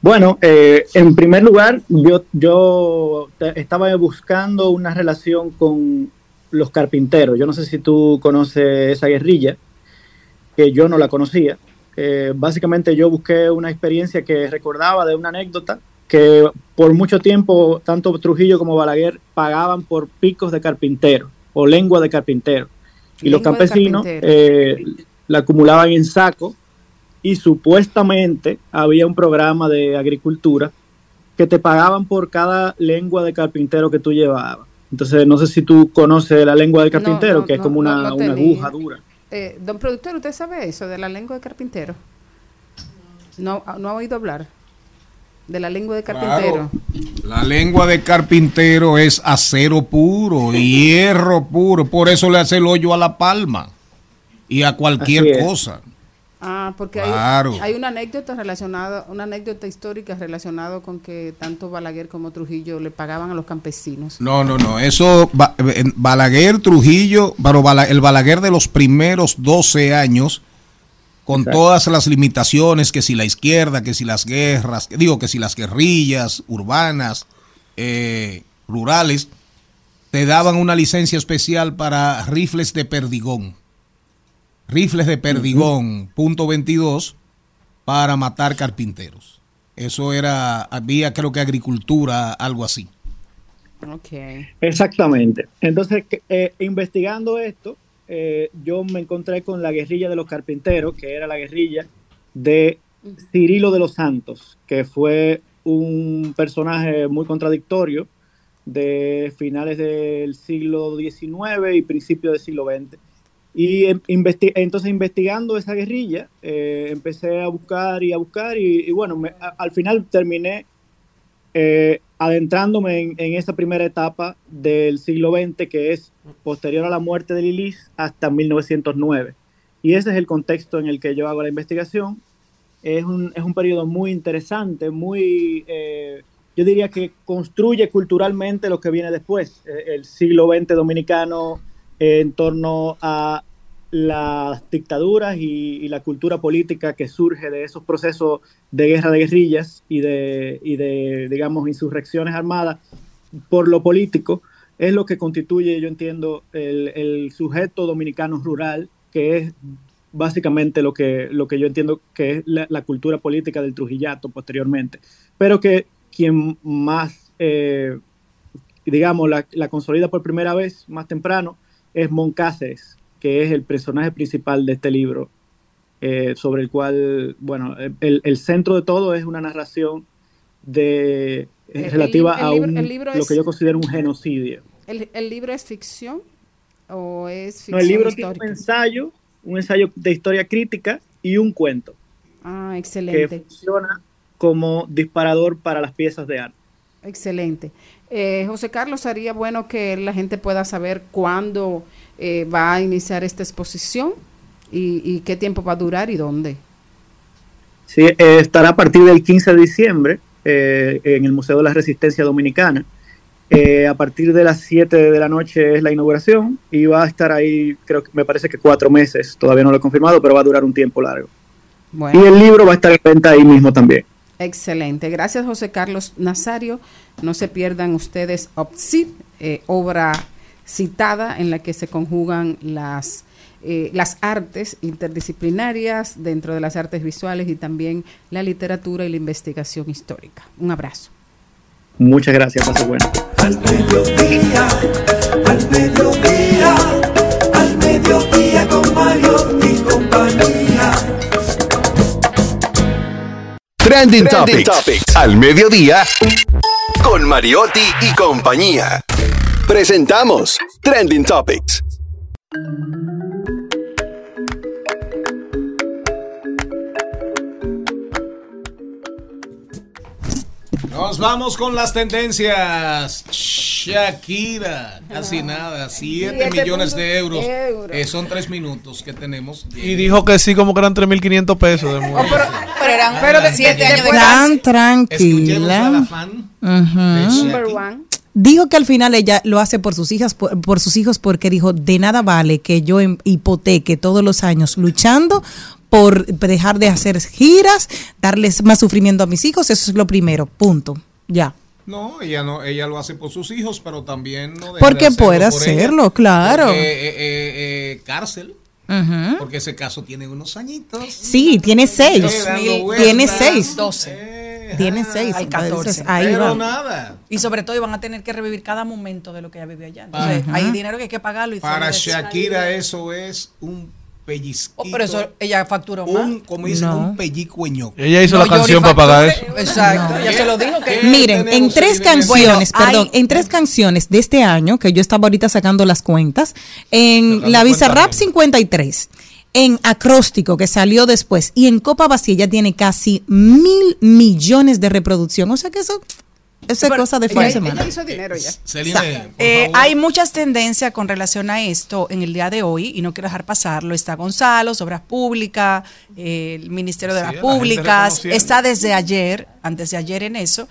Bueno, eh, en primer lugar, yo, yo estaba buscando una relación con los carpinteros. Yo no sé si tú conoces esa guerrilla, que yo no la conocía. Eh, básicamente yo busqué una experiencia que recordaba de una anécdota que por mucho tiempo tanto Trujillo como Balaguer pagaban por picos de carpintero o lengua de carpintero. Y los Lengua de campesinos eh, la acumulaban en saco y supuestamente había un programa de agricultura que te pagaban por cada lengua de carpintero que tú llevabas. Entonces, no sé si tú conoces la lengua del carpintero, no, que es no, como una, una aguja dura. Eh, don productor, ¿usted sabe eso de la lengua de carpintero? No, no ha oído hablar de la lengua de carpintero. La lengua de carpintero es acero puro, hierro puro, por eso le hace el hoyo a la palma y a cualquier cosa. Ah, porque Claro. hay, hay una anécdota relacionada, una anécdota histórica relacionada con que tanto Balaguer como Trujillo le pagaban a los campesinos. No, no, no, eso en Balaguer, Trujillo, pero el Balaguer de los primeros 12 años, con Exacto. todas las limitaciones, que si la izquierda, que si las guerras, que digo que si las guerrillas urbanas, eh, rurales, te daban una licencia especial para rifles de perdigón. Rifles de perdigón, punto 22, para matar carpinteros. Eso era, había creo que agricultura, algo así. Ok. Exactamente. Entonces, que- eh, investigando esto, eh, yo me encontré con la guerrilla de los carpinteros, que era la guerrilla de Cirilo de los Santos, que fue un personaje muy contradictorio de finales del siglo XIX y principios del siglo XX. Y em- entonces investigando esa guerrilla, eh, empecé a buscar y a buscar y, y bueno, me- a- al final terminé eh, adentrándome en, en esa primera etapa del siglo XX, que es posterior a la muerte de Lilis hasta 1909. Y ese es el contexto en el que yo hago la investigación. Es un, es un periodo muy interesante, muy, eh, yo diría que construye culturalmente lo que viene después. Eh, el siglo XX dominicano eh, en torno a las dictaduras y, la cultura política que surge de esos procesos de guerra de guerrillas y de, y digamos, insurrecciones armadas por lo político, es lo que constituye, yo entiendo, el, sujeto dominicano rural, que es básicamente lo que, lo que yo entiendo que es la, la cultura política del Trujillato posteriormente, pero que quien más, eh, digamos, la, la consolida por primera vez más temprano es Moncáceres, que es el personaje principal de este libro, eh, sobre el cual, bueno, el, el centro de todo es una narración de El- el relativa el a un- libro lo es- que yo considero un genocidio. ¿El, el libro es ficción o es ficción No, el libro histórica? tiene un ensayo, un ensayo de historia crítica y un cuento Ah, que excelente. funciona como disparador para las piezas de arte. Excelente. Eh, José Carlos, sería bueno que la gente pueda saber cuándo eh, va a iniciar esta exposición y, y qué tiempo va a durar y dónde. Sí, eh, estará a partir del 15 de diciembre eh, en el Museo de la Resistencia Dominicana. A partir de las 7 de la noche es la inauguración y va a estar ahí, creo que me parece que cuatro meses, todavía no lo he confirmado, pero va a durar un tiempo largo. Bueno. Y el libro va a estar en venta ahí mismo también. Excelente. Gracias, José Carlos Nazario. No se pierdan ustedes OPSIT, eh, obra citada en la que se conjugan las, eh, las artes interdisciplinarias dentro de las artes visuales y también la literatura y la investigación histórica. Un abrazo. Muchas gracias, pase bueno. Al mediodía, al mediodía, al mediodía con Mario y compañía. Trending, Trending Topics. Topics. Al mediodía. Con Mariotti y compañía. Presentamos Trending Topics. Nos vamos con las tendencias. Shakira, casi nada, 7 Siete millones de euros. Eh, son 3 minutos que tenemos. Y dijo que sí, como que eran 3.500 pesos de multa. Pero eran Pero de- siete años de Tan cárcel. Escuchemos a la tranquila. fan Ujú. Number one. Dijo que al final ella lo hace por sus hijas, por, por sus hijos, porque dijo de nada vale que yo em- hipoteque todos los años luchando por dejar de hacer giras, darles más sufrimiento a mis hijos. Eso es lo primero. Punto. Ya. No, ella no, ella lo hace por sus hijos, pero también no deja Porque de hacerlo puede por ella. hacerlo, claro. Porque, eh, eh, eh, cárcel, porque ese caso tiene unos añitos. Sí, tiene seis. Tiene seis. 12. Tiene seis. Al 14. Entonces, ahí Pero nada. Y sobre todo iban a tener que revivir cada momento de lo que ella vivió allá. Entonces, Ajá. hay dinero que hay que pagarlo. Y Para Shakira eso es un pellizquito. Oh, pero eso ella facturó más. un, como dicen, No. un pellicueño. Ella hizo No, la canción para pagar eso. Exacto, ya se lo dijo que Miren, en tres canciones, Bueno, perdón, hay- en tres canciones de este año, que yo estaba ahorita sacando las cuentas, en la Bizarrap 53, en Acróstico, que salió después, y en Copa Vacía ya tiene casi mil millones de reproducción. O sea que eso, eso es cosa de fin de semana. ella hizo dinero ya. Celine, por Eh, hay muchas tendencias con relación a esto en el día de hoy y no quiero dejar pasarlo. Está Gonzalo, Obras Públicas, eh, el Ministerio de Sí, las la gente Públicas. Está desde ayer, antes de ayer en eso.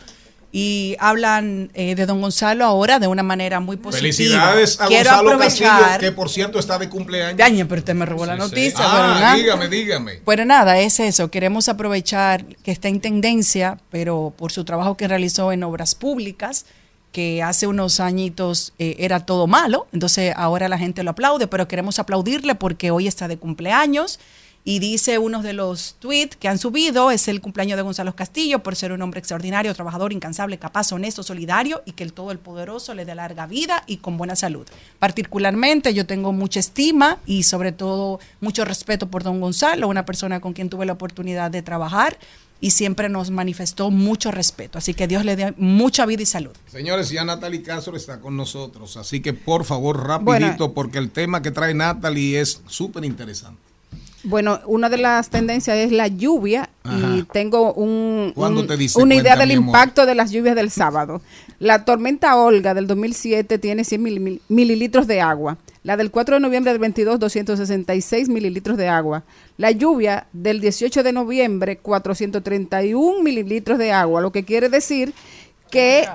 Y hablan eh, de don Gonzalo ahora de una manera muy positiva. Felicidades a Quiero Gonzalo aprovechar. Castillo, que por cierto está de cumpleaños. Daño, pero usted me robó la Sí, sí. noticia. Ah, pero nada. dígame, dígame. Pero nada, es eso. Queremos aprovechar que está en tendencia, pero por su trabajo que realizó en obras públicas, que hace unos añitos eh, era todo malo, entonces ahora la gente lo aplaude, pero queremos aplaudirle porque hoy está de cumpleaños. Y dice uno de los tweets que han subido, es el cumpleaños de Gonzalo Castillo por ser un hombre extraordinario, trabajador, incansable, capaz, honesto, solidario y que el todo el poderoso le dé larga vida y con buena salud. Particularmente yo tengo mucha estima y sobre todo mucho respeto por don Gonzalo, una persona con quien tuve la oportunidad de trabajar y siempre nos manifestó mucho respeto. Así que Dios le dé mucha vida y salud. Señores, ya Natalie Castro está con nosotros, así que por favor, rapidito, Bueno. porque el tema que trae Natalie es súper interesante. Bueno, una de las tendencias es la lluvia Ajá. y tengo un, ¿Cuándo un- te dice una idea del amor? impacto de las lluvias del sábado. La tormenta Olga del 2007 tiene 100 mil- mililitros de agua. La del 4 de noviembre del 22, 266 mililitros de agua. La lluvia del 18 de noviembre, 431 mililitros de agua, lo que quiere decir que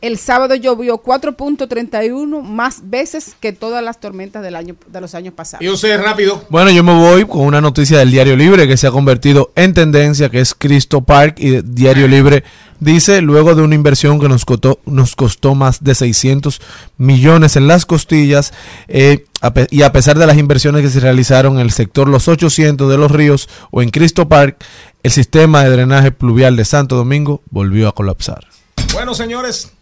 el sábado llovió 4.31 más veces que todas las tormentas del año, de los años pasados. Y usted, rápido. Bueno, yo me voy con una noticia del Diario Libre que se ha convertido en tendencia, que es Cristo Park y Diario Libre dice, luego de una inversión que nos costó, nos costó más de 600 millones en las costillas eh, y a pesar de las inversiones que se realizaron en el sector Los 800 de los ríos o en Cristo Park, el sistema de drenaje pluvial de Santo Domingo volvió a colapsar. Bueno, señores,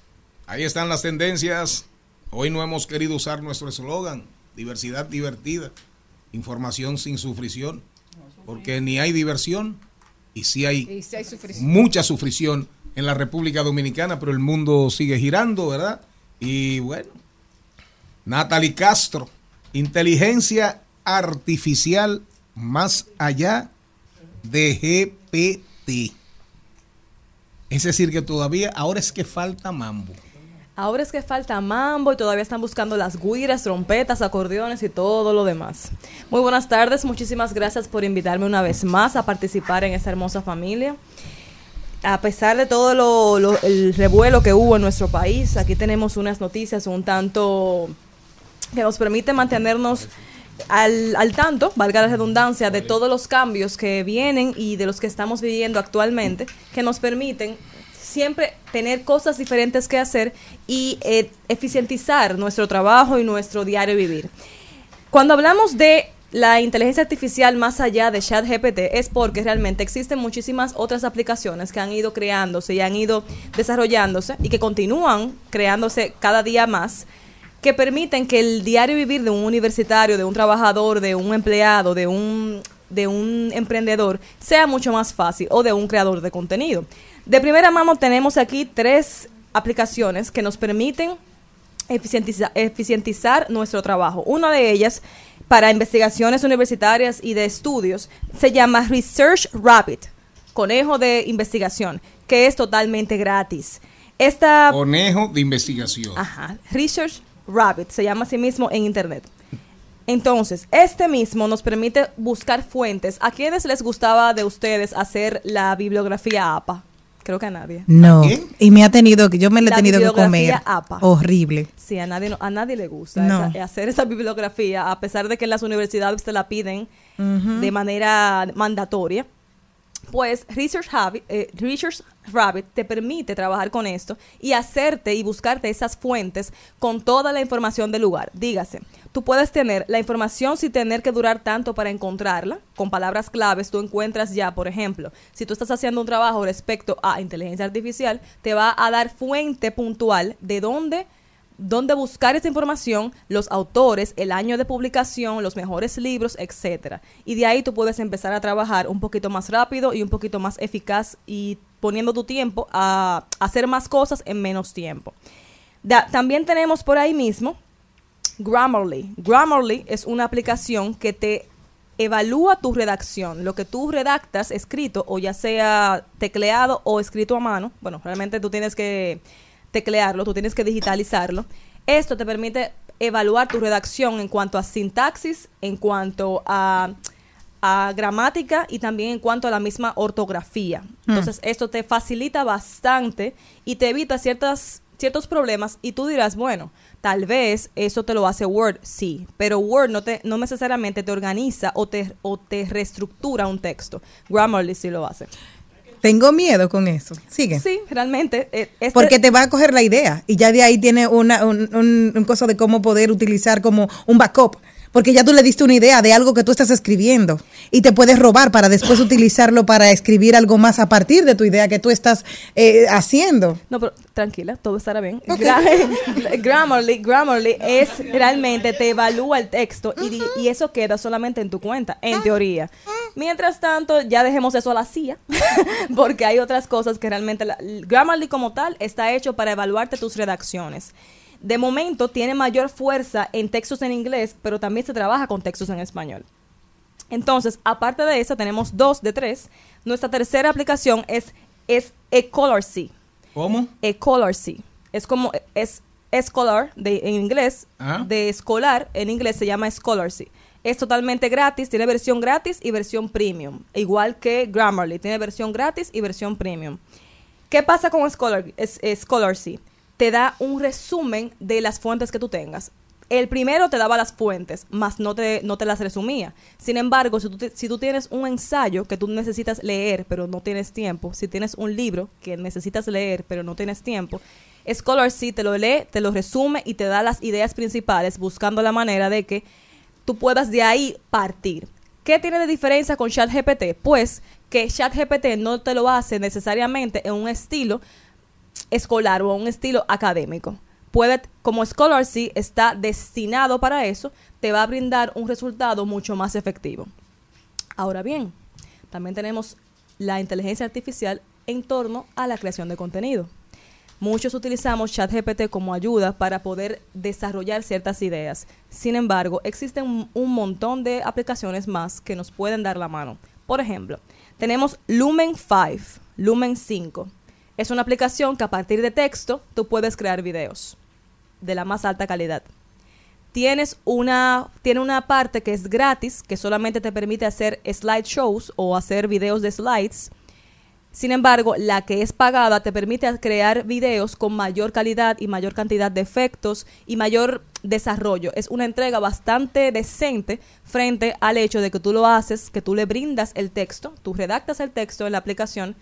ahí están las tendencias. Hoy no hemos querido usar nuestro eslogan, diversidad divertida, información sin sufrición, porque ni hay diversión y sí hay Y mucha sufrición en la República Dominicana, pero el mundo sigue girando, ¿verdad? Y bueno, Natalie Castro, inteligencia artificial más allá de GPT. Es decir, que todavía, ahora es que falta mambo. Ahora es que falta mambo y todavía están buscando las guiras, trompetas, acordeones y todo lo demás. Muy buenas tardes, muchísimas gracias por invitarme una vez más a participar en esta hermosa familia. A pesar de todo lo, el revuelo que hubo en nuestro país, aquí tenemos unas noticias un tanto que nos permite mantenernos al, al tanto, valga la redundancia, de todos los cambios que vienen y de los que estamos viviendo actualmente, que nos permiten siempre tener cosas diferentes que hacer y eh, eficientizar nuestro trabajo y nuestro diario vivir. Cuando hablamos de la inteligencia artificial más allá de ChatGPT es porque realmente existen muchísimas otras aplicaciones que han ido creándose y han ido desarrollándose y que continúan creándose cada día más que permiten que el diario vivir de un universitario, de un trabajador, de un empleado, de un, de un emprendedor sea mucho más fácil o de un creador de contenido. De primera mano tenemos aquí tres aplicaciones que nos permiten eficientiza- eficientizar nuestro trabajo. Una de ellas para investigaciones universitarias y de estudios se llama Research Rabbit, conejo de investigación, que es totalmente gratis. Esta Conejo de investigación. Ajá. Research Rabbit se llama así mismo en internet. Entonces, este mismo nos permite buscar fuentes. ¿A quiénes les gustaba de ustedes hacer la bibliografía APA? Creo que a nadie. No. Y me ha tenido que, yo me la he tenido que comer. APA. Horrible. Sí, a nadie, no- a nadie le gusta No. esa- hacer esa bibliografía, a pesar de que en las universidades te la piden de manera mandatoria. Pues Research, eh, Research Rabbit te permite trabajar con esto y hacerte y buscarte esas fuentes con toda la información del lugar. Dígase, tú puedes tener la información sin tener que durar tanto para encontrarla. Con palabras claves tú encuentras ya, por ejemplo, si tú estás haciendo un trabajo respecto a inteligencia artificial, te va a dar fuente puntual de dónde dónde buscar esa información, los autores, el año de publicación, los mejores libros, etcétera. Y de ahí tú puedes empezar a trabajar un poquito más rápido y un poquito más eficaz y poniendo tu tiempo a hacer más cosas en menos tiempo. También tenemos por ahí mismo Grammarly. Grammarly es una aplicación que te evalúa tu redacción, lo que tú redactas escrito o ya sea tecleado o escrito a mano. Bueno, realmente tú tienes que teclearlo, tú tienes que digitalizarlo. Esto te permite evaluar tu redacción en cuanto a sintaxis, en cuanto a, a gramática y también en cuanto a la misma ortografía. Mm. Entonces, esto te facilita bastante y te evita ciertas, ciertos problemas y tú dirás, bueno, tal vez eso te lo hace Word, sí, pero Word no, te, no necesariamente te organiza o te, o te reestructura un texto. Grammarly sí lo hace. Tengo miedo con eso. Sigue. Sí, realmente. eh, este- Porque te va a coger la idea y ya de ahí tiene una, un, un, un cosa de cómo poder utilizar como un backup. Porque ya tú le diste una idea de algo que tú estás escribiendo y te puedes robar para después utilizarlo para escribir algo más a partir de tu idea que tú estás eh, haciendo. No, pero tranquila, todo estará bien. Gra- Grammarly, Grammarly es realmente te evalúa el texto y, y eso queda solamente en tu cuenta, en teoría. Mientras tanto, ya dejemos eso a la CIA, porque hay otras cosas que realmente la- Grammarly como tal está hecho para evaluarte tus redacciones. De momento tiene mayor fuerza en textos en inglés, pero también se trabaja con textos en español. Entonces, aparte de esa, tenemos dos de tres. Nuestra tercera aplicación es, es Ecolorcy. ¿Cómo? Ecolorcy. Es como, es escolar de, en inglés, Ah. de escolar en inglés se llama Scholarcy. Es totalmente gratis, tiene versión gratis y versión premium. Igual que Grammarly, tiene versión gratis y versión premium. ¿Qué pasa con Scholar, es, es Scholarcy? Te da un resumen de las fuentes que tú tengas. El primero te daba las fuentes, más no te, no te las resumía. Sin embargo, si tú, si tú tienes un ensayo que tú necesitas leer, pero no tienes tiempo, si tienes un libro que necesitas leer, pero no tienes tiempo, Scholarcy te lo lee, te lo resume y te da las ideas principales, buscando la manera de que tú puedas de ahí partir. ¿Qué tiene de diferencia con ChatGPT? Pues que ChatGPT no te lo hace necesariamente en un estilo escolar o un estilo académico. Puede, como Scholarcy está destinado para eso, te va a brindar un resultado mucho más efectivo. Ahora bien, también tenemos la inteligencia artificial en torno a la creación de contenido. Muchos utilizamos ChatGPT como ayuda para poder desarrollar ciertas ideas. Sin embargo, existen un montón de aplicaciones más que nos pueden dar la mano. Por ejemplo, tenemos Lumen 5, Lumen 5. Es una aplicación que a partir de texto tú puedes crear videos de la más alta calidad. Tienes una, tiene una parte que es gratis, que solamente te permite hacer slideshows o hacer videos de slides. Sin embargo, la que es pagada te permite crear videos con mayor calidad y mayor cantidad de efectos y mayor desarrollo. Es una entrega bastante decente frente al hecho de que tú lo haces, que tú le brindas el texto, tú redactas el texto en la aplicación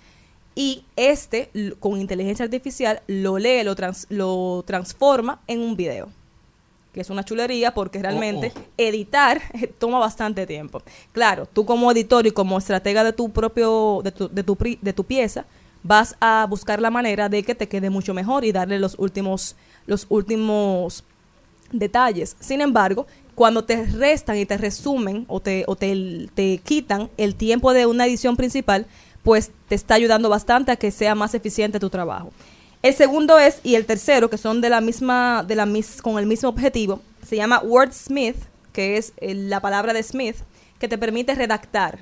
y este con inteligencia artificial lo lee, lo, trans- lo transforma en un video que es una chulería porque realmente editar toma bastante tiempo. Claro, tú como editor y como estratega de tu propio, de tu, de tu, de tu pieza, vas a buscar la manera de que te quede mucho mejor y darle los últimos, los últimos detalles. Sin embargo, cuando te restan y te resumen o te, o te, te quitan el tiempo de una edición principal, pues te está ayudando bastante a que sea más eficiente tu trabajo. El segundo es, y el tercero, que son de la misma, de la mis, con el mismo objetivo, se llama Wordsmith, que es eh, la palabra de Smith, que te permite redactar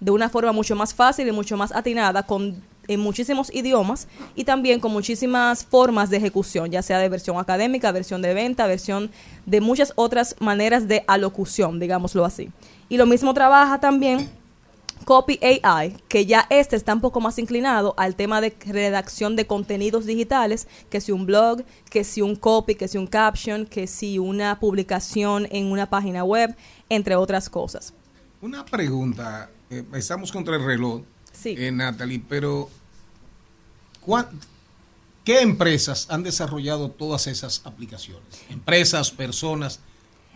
de una forma mucho más fácil y mucho más atinada con en muchísimos idiomas y también con muchísimas formas de ejecución, ya sea de versión académica, versión de venta, versión de muchas otras maneras de alocución, digámoslo así. Y lo mismo trabaja también Copy AI, que ya este está un poco más inclinado al tema de redacción de contenidos digitales, que si un blog, que si un copy, que si un caption, que si una publicación en una página web, entre otras cosas. Una pregunta, eh, estamos contra el reloj, Sí. eh, Natalie, pero ¿cuán- ¿qué empresas han desarrollado todas esas aplicaciones? Empresas, personas.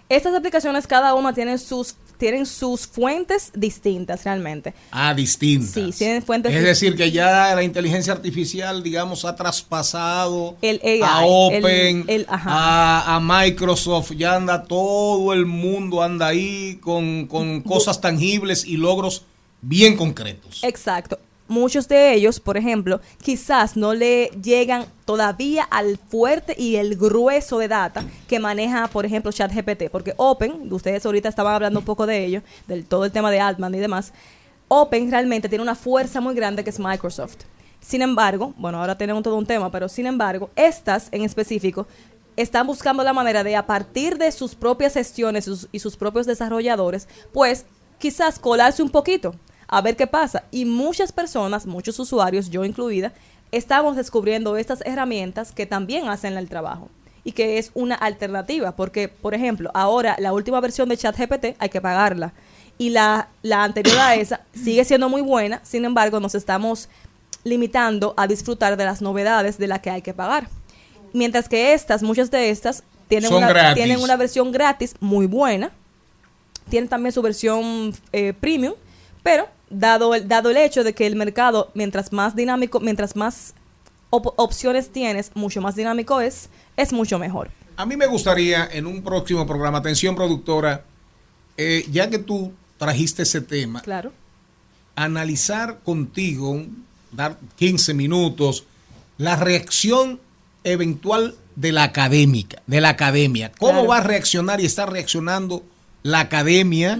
Estas aplicaciones cada una tienen sus tienen sus fuentes distintas realmente. Ah, distintas. Sí, tienen fuentes Es decir, que ya la inteligencia artificial, digamos, ha traspasado El AI, a Open, el- a, a Microsoft, ya anda todo el mundo, anda ahí con, con cosas tangibles y logros bien concretos. Exacto. Muchos de ellos, por ejemplo, quizás no le llegan todavía al fuerte y el grueso de data que maneja, por ejemplo, ChatGPT, porque Open, ustedes ahorita estaban hablando un poco de ello, del todo el tema de Altman y demás, Open realmente tiene una fuerza muy grande que es Microsoft. Sin embargo, bueno, ahora tenemos todo un tema, pero sin embargo, estas en específico están buscando la manera de, a partir de sus propias gestiones y sus propios desarrolladores, pues quizás colarse un poquito, a ver qué pasa. Y muchas personas, muchos usuarios, yo incluida, estamos descubriendo estas herramientas que también hacen el trabajo y que es una alternativa, porque, por ejemplo, ahora la última versión de ChatGPT hay que pagarla y la, la anterior a esa sigue siendo muy buena, sin embargo, nos estamos limitando a disfrutar de las novedades de las que hay que pagar. Mientras que estas, muchas de estas, tienen, Son una, gratis. tienen una versión gratis muy buena, tienen también su versión eh, premium, pero dado el, dado el hecho de que el mercado, mientras más dinámico, mientras más op- opciones tienes, mucho más dinámico es, es mucho mejor. A mí me gustaría en un próximo programa, atención productora, eh, ya que tú trajiste ese tema, Claro. analizar contigo, dar 15 minutos, la reacción eventual de la académica, de la academia. ¿Cómo Claro. va a reaccionar y está reaccionando la academia,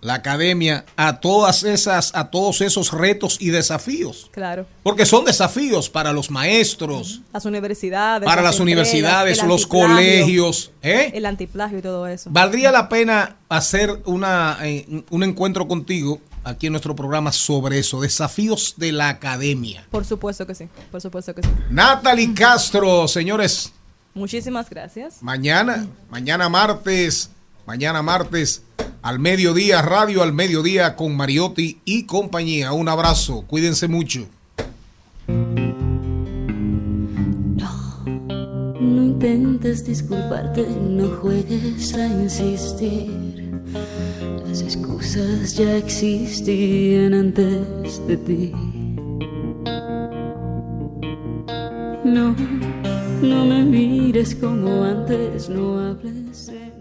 la academia a todas esas, a todos esos retos y desafíos? Claro. Porque son desafíos para los maestros, Las universidades. para las universidades, los colegios, ¿eh? El antiplagio y todo eso. ¿Valdría la pena hacer una, eh, un encuentro contigo aquí en nuestro programa sobre eso? Desafíos de la academia. Por supuesto que sí. Por supuesto que sí. Natalie Castro, señores, Muchísimas gracias. mañana, mañana martes, mañana martes, al mediodía, radio al mediodía con Mariotti y compañía. Un abrazo, cuídense mucho. No intentes disculparte, no juegues a insistir. Las excusas ya existían antes de ti. No, no me mires como antes, no hables.